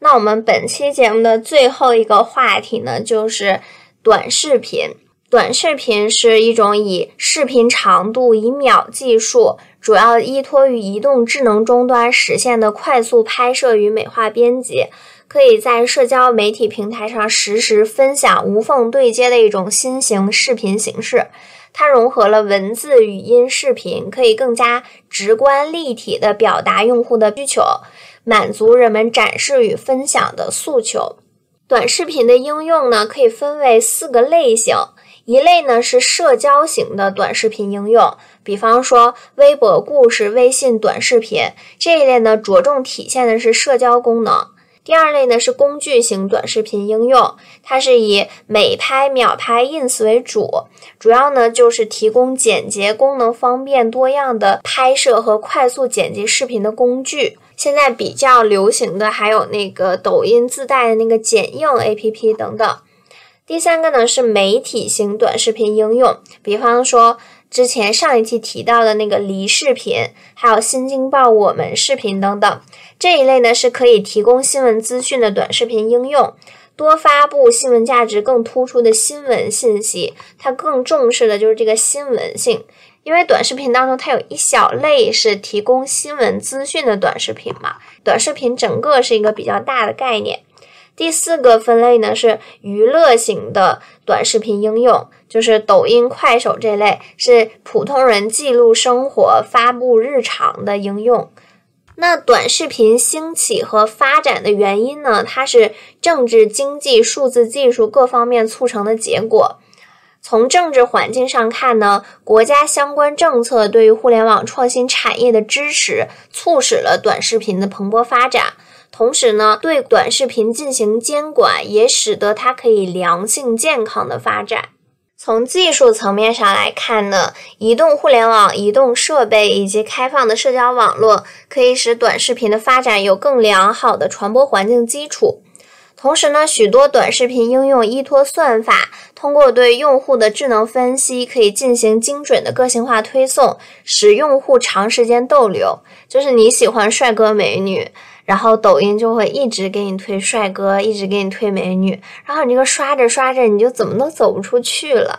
那我们本期节目的最后一个话题呢，就是。短视频，短视频是一种以视频长度以秒计数，主要依托于移动智能终端实现的快速拍摄与美化编辑，可以在社交媒体平台上实时分享、无缝对接的一种新型视频形式。它融合了文字、语音、视频，可以更加直观立体的表达用户的需求，满足人们展示与分享的诉求。短视频的应用呢，可以分为四个类型。一类呢是社交型的短视频应用，比方说微博故事、微信短视频这一类呢，着重体现的是社交功能。第二类呢是工具型短视频应用，它是以美拍、秒拍、ins 为主，主要呢就是提供简洁、功能方便、多样的拍摄和快速剪辑视频的工具。现在比较流行的还有那个抖音自带的那个剪映 APP 等等。第三个呢是媒体型短视频应用，比方说之前上一期提到的那个梨视频，还有新京报我们视频等等这一类呢，是可以提供新闻资讯的短视频应用，多发布新闻价值更突出的新闻信息。它更重视的就是这个新闻性，因为短视频当中它有一小类是提供新闻资讯的短视频嘛，短视频整个是一个比较大的概念。第四个分类呢是娱乐型的短视频应用，就是抖音、快手这类是普通人记录生活、发布日常的应用。那短视频兴起和发展的原因呢？它是政治、经济、数字技术各方面促成的结果。从政治环境上看呢，国家相关政策对于互联网创新产业的支持，促使了短视频的蓬勃发展。同时呢，对短视频进行监管，也使得它可以良性健康的发展。从技术层面上来看呢，移动互联网、移动设备以及开放的社交网络，可以使短视频的发展有更良好的传播环境基础。同时呢，许多短视频应用依托算法，通过对用户的智能分析，可以进行精准的个性化推送，使用户长时间逗留。就是你喜欢帅哥美女。然后抖音就会一直给你推帅哥，一直给你推美女，然后你这个刷着刷着，你就怎么都走不出去了。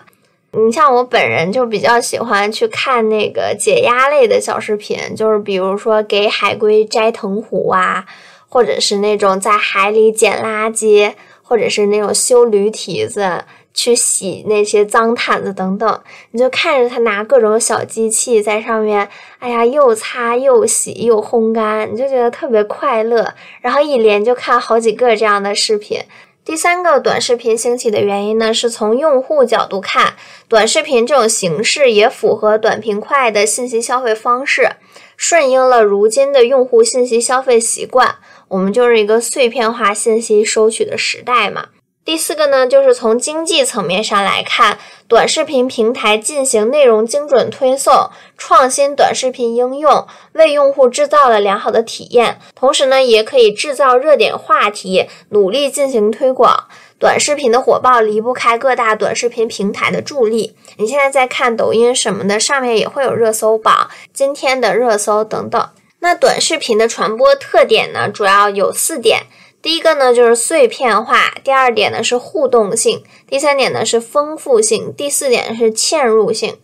你像我本人就比较喜欢去看那个解压类的小视频，就是比如说给海龟摘藤壶啊，或者是那种在海里捡垃圾，或者是那种修驴蹄子。去洗那些脏毯子等等，你就看着他拿各种小机器在上面，哎呀，又擦又洗又烘干，你就觉得特别快乐。然后一连就看好几个这样的视频。第三个短视频兴起的原因呢，是从用户角度看，短视频这种形式也符合短平快的信息消费方式，顺应了如今的用户信息消费习惯。我们就是一个碎片化信息收取的时代嘛。第四个呢，就是从经济层面上来看，短视频平台进行内容精准推送，创新短视频应用，为用户制造了良好的体验。同时呢，也可以制造热点话题，努力进行推广。短视频的火爆离不开各大短视频平台的助力。你现在在看抖音什么的，上面也会有热搜榜、今天的热搜等等。那短视频的传播特点呢，主要有四点。第一个呢就是碎片化，第二点呢是互动性，第三点呢是丰富性，第四点是嵌入性。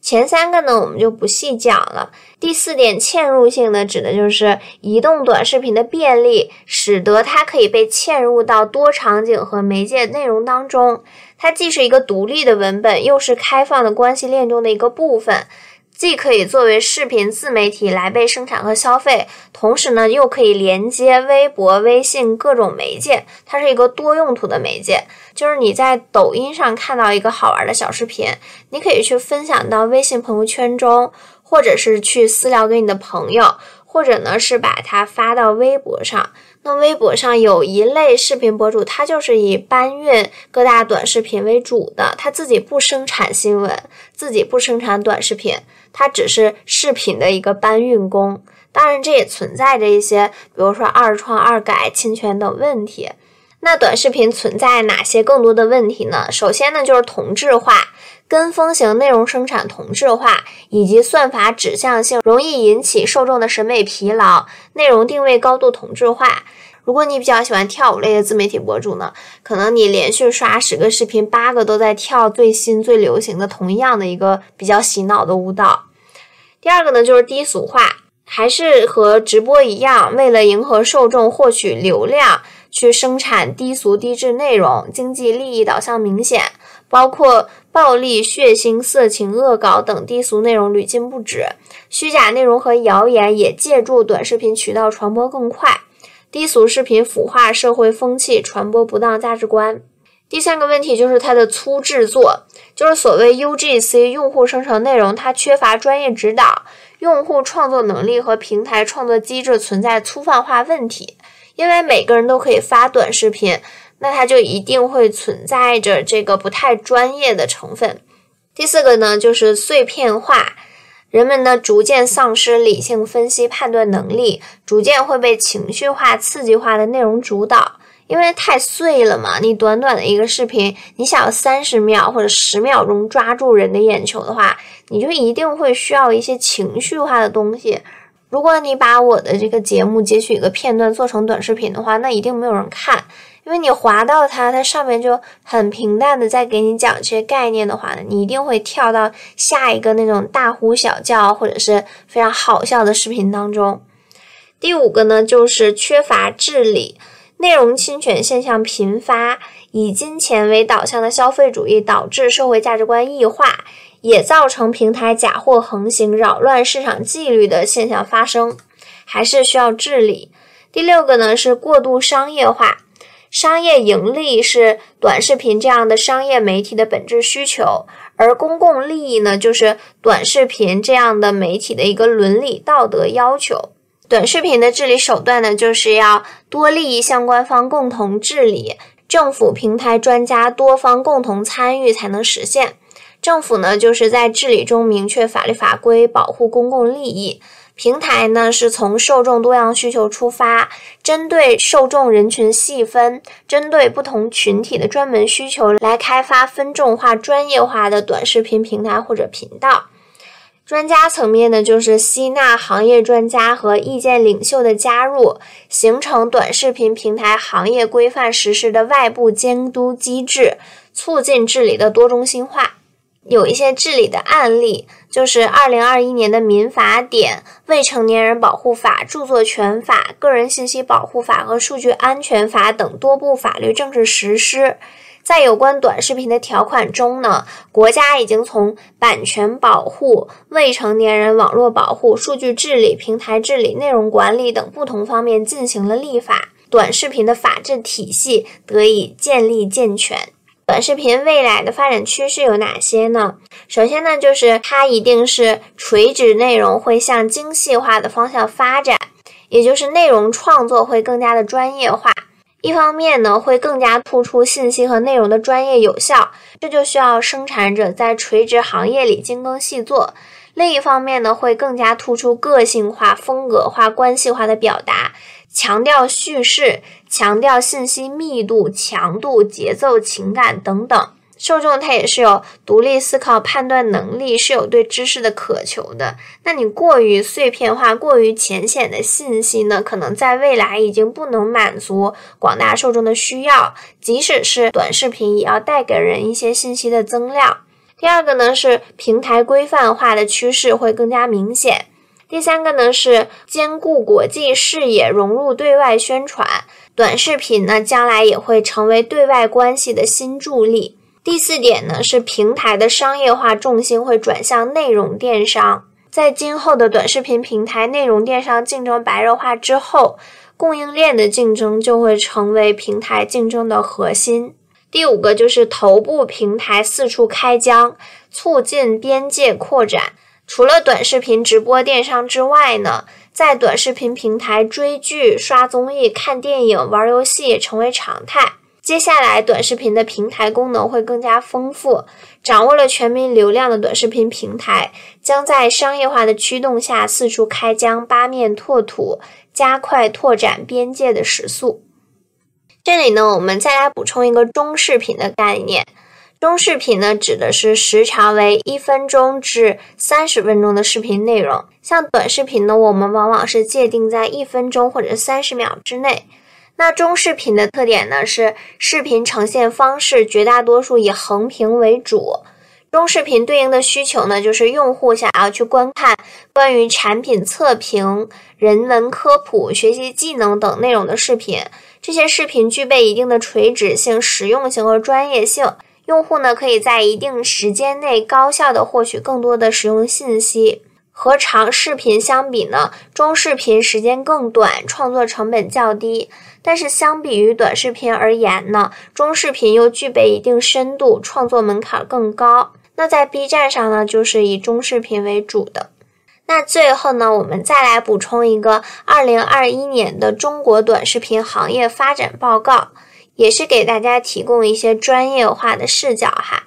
前三个呢我们就不细讲了。第四点嵌入性呢，指的就是移动短视频的便利，使得它可以被嵌入到多场景和媒介内容当中。它既是一个独立的文本，又是开放的关系链中的一个部分。既可以作为视频自媒体来被生产和消费，同时呢又可以连接微博、微信各种媒介，它是一个多用途的媒介。就是你在抖音上看到一个好玩的小视频，你可以去分享到微信朋友圈中，或者是去私聊给你的朋友，或者呢是把它发到微博上。那微博上有一类视频博主，他就是以搬运各大短视频为主的，他自己不生产新闻，自己不生产短视频。它只是视频的一个搬运工，当然这也存在着一些，比如说二创、二改、侵权等问题。那短视频存在哪些更多的问题呢？首先呢，就是同质化、跟风型内容生产同质化，以及算法指向性，容易引起受众的审美疲劳，内容定位高度同质化。如果你比较喜欢跳舞类的自媒体博主呢，可能你连续刷十个视频，八个都在跳最新最流行的同样的一个比较洗脑的舞蹈。第二个呢，就是低俗化，还是和直播一样，为了迎合受众，获取流量，去生产低俗低质内容，经济利益导向明显，包括暴力、血腥、色情、恶搞等低俗内容屡禁不止，虚假内容和谣言也借助短视频渠道传播更快。低俗视频腐化社会风气，传播不当价值观。第三个问题就是它的粗制作，就是所谓 UGC 用户生成内容，它缺乏专业指导，用户创作能力和平台创作机制存在粗泛化问题。因为每个人都可以发短视频，那它就一定会存在着这个不太专业的成分。第四个呢，就是碎片化。人们呢逐渐丧失理性分析判断能力，逐渐会被情绪化、刺激化的内容主导。因为太碎了嘛。你短短的一个视频，你想要三十秒或者十秒钟抓住人的眼球的话，你就一定会需要一些情绪化的东西。如果你把我的这个节目截取一个片段做成短视频的话，那一定没有人看，因为你滑到它，它上面就很平淡的在给你讲这些概念的话呢，你一定会跳到下一个那种大呼小叫或者是非常好笑的视频当中。第五个呢，就是缺乏治理，内容侵权现象频发，以金钱为导向的消费主义导致社会价值观异化。也造成平台假货横行、扰乱市场纪律的现象发生，还是需要治理。第六个呢是过度商业化，商业盈利是短视频这样的商业媒体的本质需求，而公共利益呢就是短视频这样的媒体的一个伦理道德要求。短视频的治理手段呢，就是要多利益相关方共同治理，政府、平台、专家多方共同参与才能实现。政府呢，就是在治理中明确法律法规，保护公共利益；平台呢，是从受众多样需求出发，针对受众人群细分，针对不同群体的专门需求来开发分众化、专业化的短视频平台或者频道。专家层面呢，就是吸纳行业专家和意见领袖的加入，形成短视频平台行业规范实施的外部监督机制，促进治理的多中心化。有一些治理的案例，就是二零二一年的民法典、未成年人保护法、著作权法、个人信息保护法和数据安全法等多部法律正式实施。在有关短视频的条款中呢，国家已经从版权保护、未成年人网络保护、数据治理、平台治理、内容管理等不同方面进行了立法，短视频的法治体系得以建立健全。短视频未来的发展趋势有哪些呢？首先呢，就是它一定是垂直内容会向精细化的方向发展，也就是内容创作会更加的专业化。一方面呢，会更加突出信息和内容的专业有效，这就需要生产者在垂直行业里精耕细作；另一方面呢，会更加突出个性化、风格化、关系化的表达。强调叙事，强调信息密度、强度、节奏、情感等等。受众他也是有独立思考、判断能力，是有对知识的渴求的。那你过于碎片化、过于浅显的信息呢？可能在未来已经不能满足广大受众的需要。即使是短视频，也要带给人一些信息的增量。第二个呢，是平台规范化的趋势会更加明显。第三个呢是兼顾国际视野，融入对外宣传。短视频呢，将来也会成为对外关系的新助力。第四点呢是平台的商业化重心会转向内容电商。在今后的短视频平台内容电商竞争白热化之后，供应链的竞争就会成为平台竞争的核心。第五个就是头部平台四处开疆，促进边界扩展。除了短视频直播电商之外呢，在短视频平台追剧、刷综艺、看电影、玩游戏成为常态。接下来，短视频的平台功能会更加丰富。掌握了全民流量的短视频平台，将在商业化的驱动下四处开疆、八面拓土，加快拓展边界的时速。这里呢，我们再来补充一个中视频的概念。中视频呢，指的是时长为一分钟至三十分钟的视频内容。像短视频呢，我们往往是界定在一分钟或者三十秒之内。那中视频的特点呢，是视频呈现方式绝大多数以横屏为主。中视频对应的需求呢，就是用户想要去观看关于产品测评、人文科普、学习技能等内容的视频。这些视频具备一定的垂直性、实用性和专业性。用户呢，可以在一定时间内高效的获取更多的实用信息。和长视频相比呢，中视频时间更短，创作成本较低。但是相比于短视频而言呢，中视频又具备一定深度，创作门槛更高。那在 B 站上呢，就是以中视频为主的。那最后呢，我们再来补充一个二零二一年的中国短视频行业发展报告。也是给大家提供一些专业化的视角哈。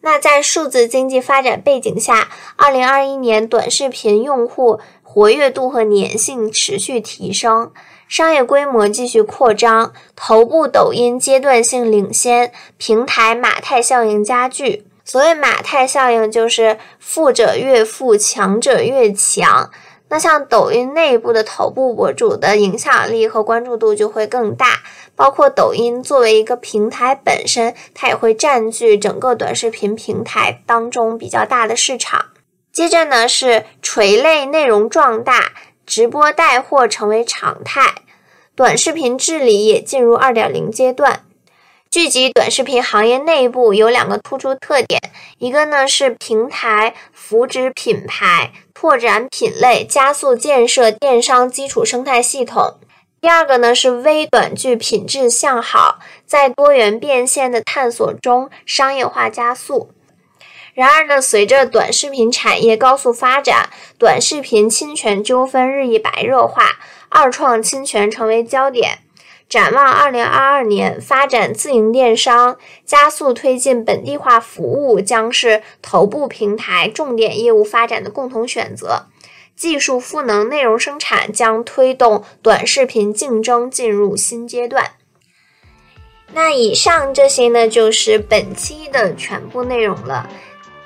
那在数字经济发展背景下，二零二一年短视频用户活跃度和粘性持续提升，商业规模继续扩张，头部抖音阶段性领先，平台马太效应加剧。所谓马太效应，就是富者越富，强者越强。那像抖音内部的头部博主的影响力和关注度就会更大，包括抖音作为一个平台本身，它也会占据整个短视频平台当中比较大的市场。接着呢是垂类内容壮大，直播带货成为常态，短视频治理也进入二点零阶段。聚集短视频行业内部有两个突出特点，一个呢是平台扶植品牌。拓展品类，加速建设电商基础生态系统。第二个呢是微短剧品质向好，在多元变现的探索中商业化加速。然而呢，随着短视频产业高速发展，短视频侵权纠纷日益白热化，二创侵权成为焦点。展望二零二二年，发展自营电商，加速推进本地化服务，将是头部平台重点业务发展的共同选择。技术赋能内容生产，将推动短视频竞争进入新阶段。那以上这些呢，就是本期的全部内容了。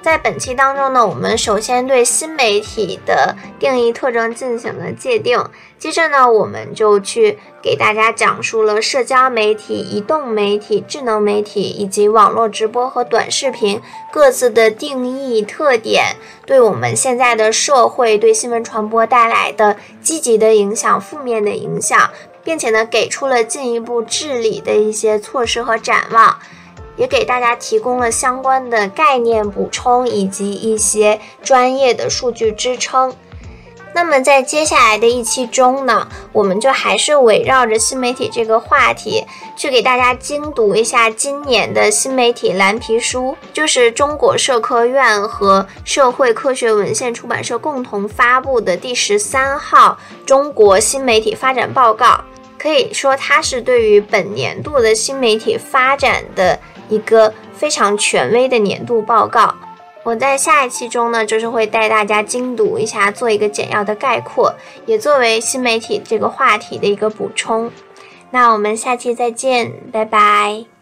在本期当中呢，我们首先对新媒体的定义特征进行了界定，接着呢，我们就去给大家讲述了社交媒体、移动媒体、智能媒体以及网络直播和短视频各自的定义特点，对我们现在的社会对新闻传播带来的积极的影响、负面的影响，并且呢，给出了进一步治理的一些措施和展望。也给大家提供了相关的概念补充以及一些专业的数据支撑。那么在接下来的一期中呢，我们就还是围绕着新媒体这个话题，去给大家精读一下今年的新媒体蓝皮书，就是中国社科院和社会科学文献出版社共同发布的第十三号中国新媒体发展报告。可以说，它是对于本年度的新媒体发展的。一个非常权威的年度报告，我在下一期中呢，就是会带大家精读一下，做一个简要的概括，也作为新媒体这个话题的一个补充。那我们下期再见，拜拜。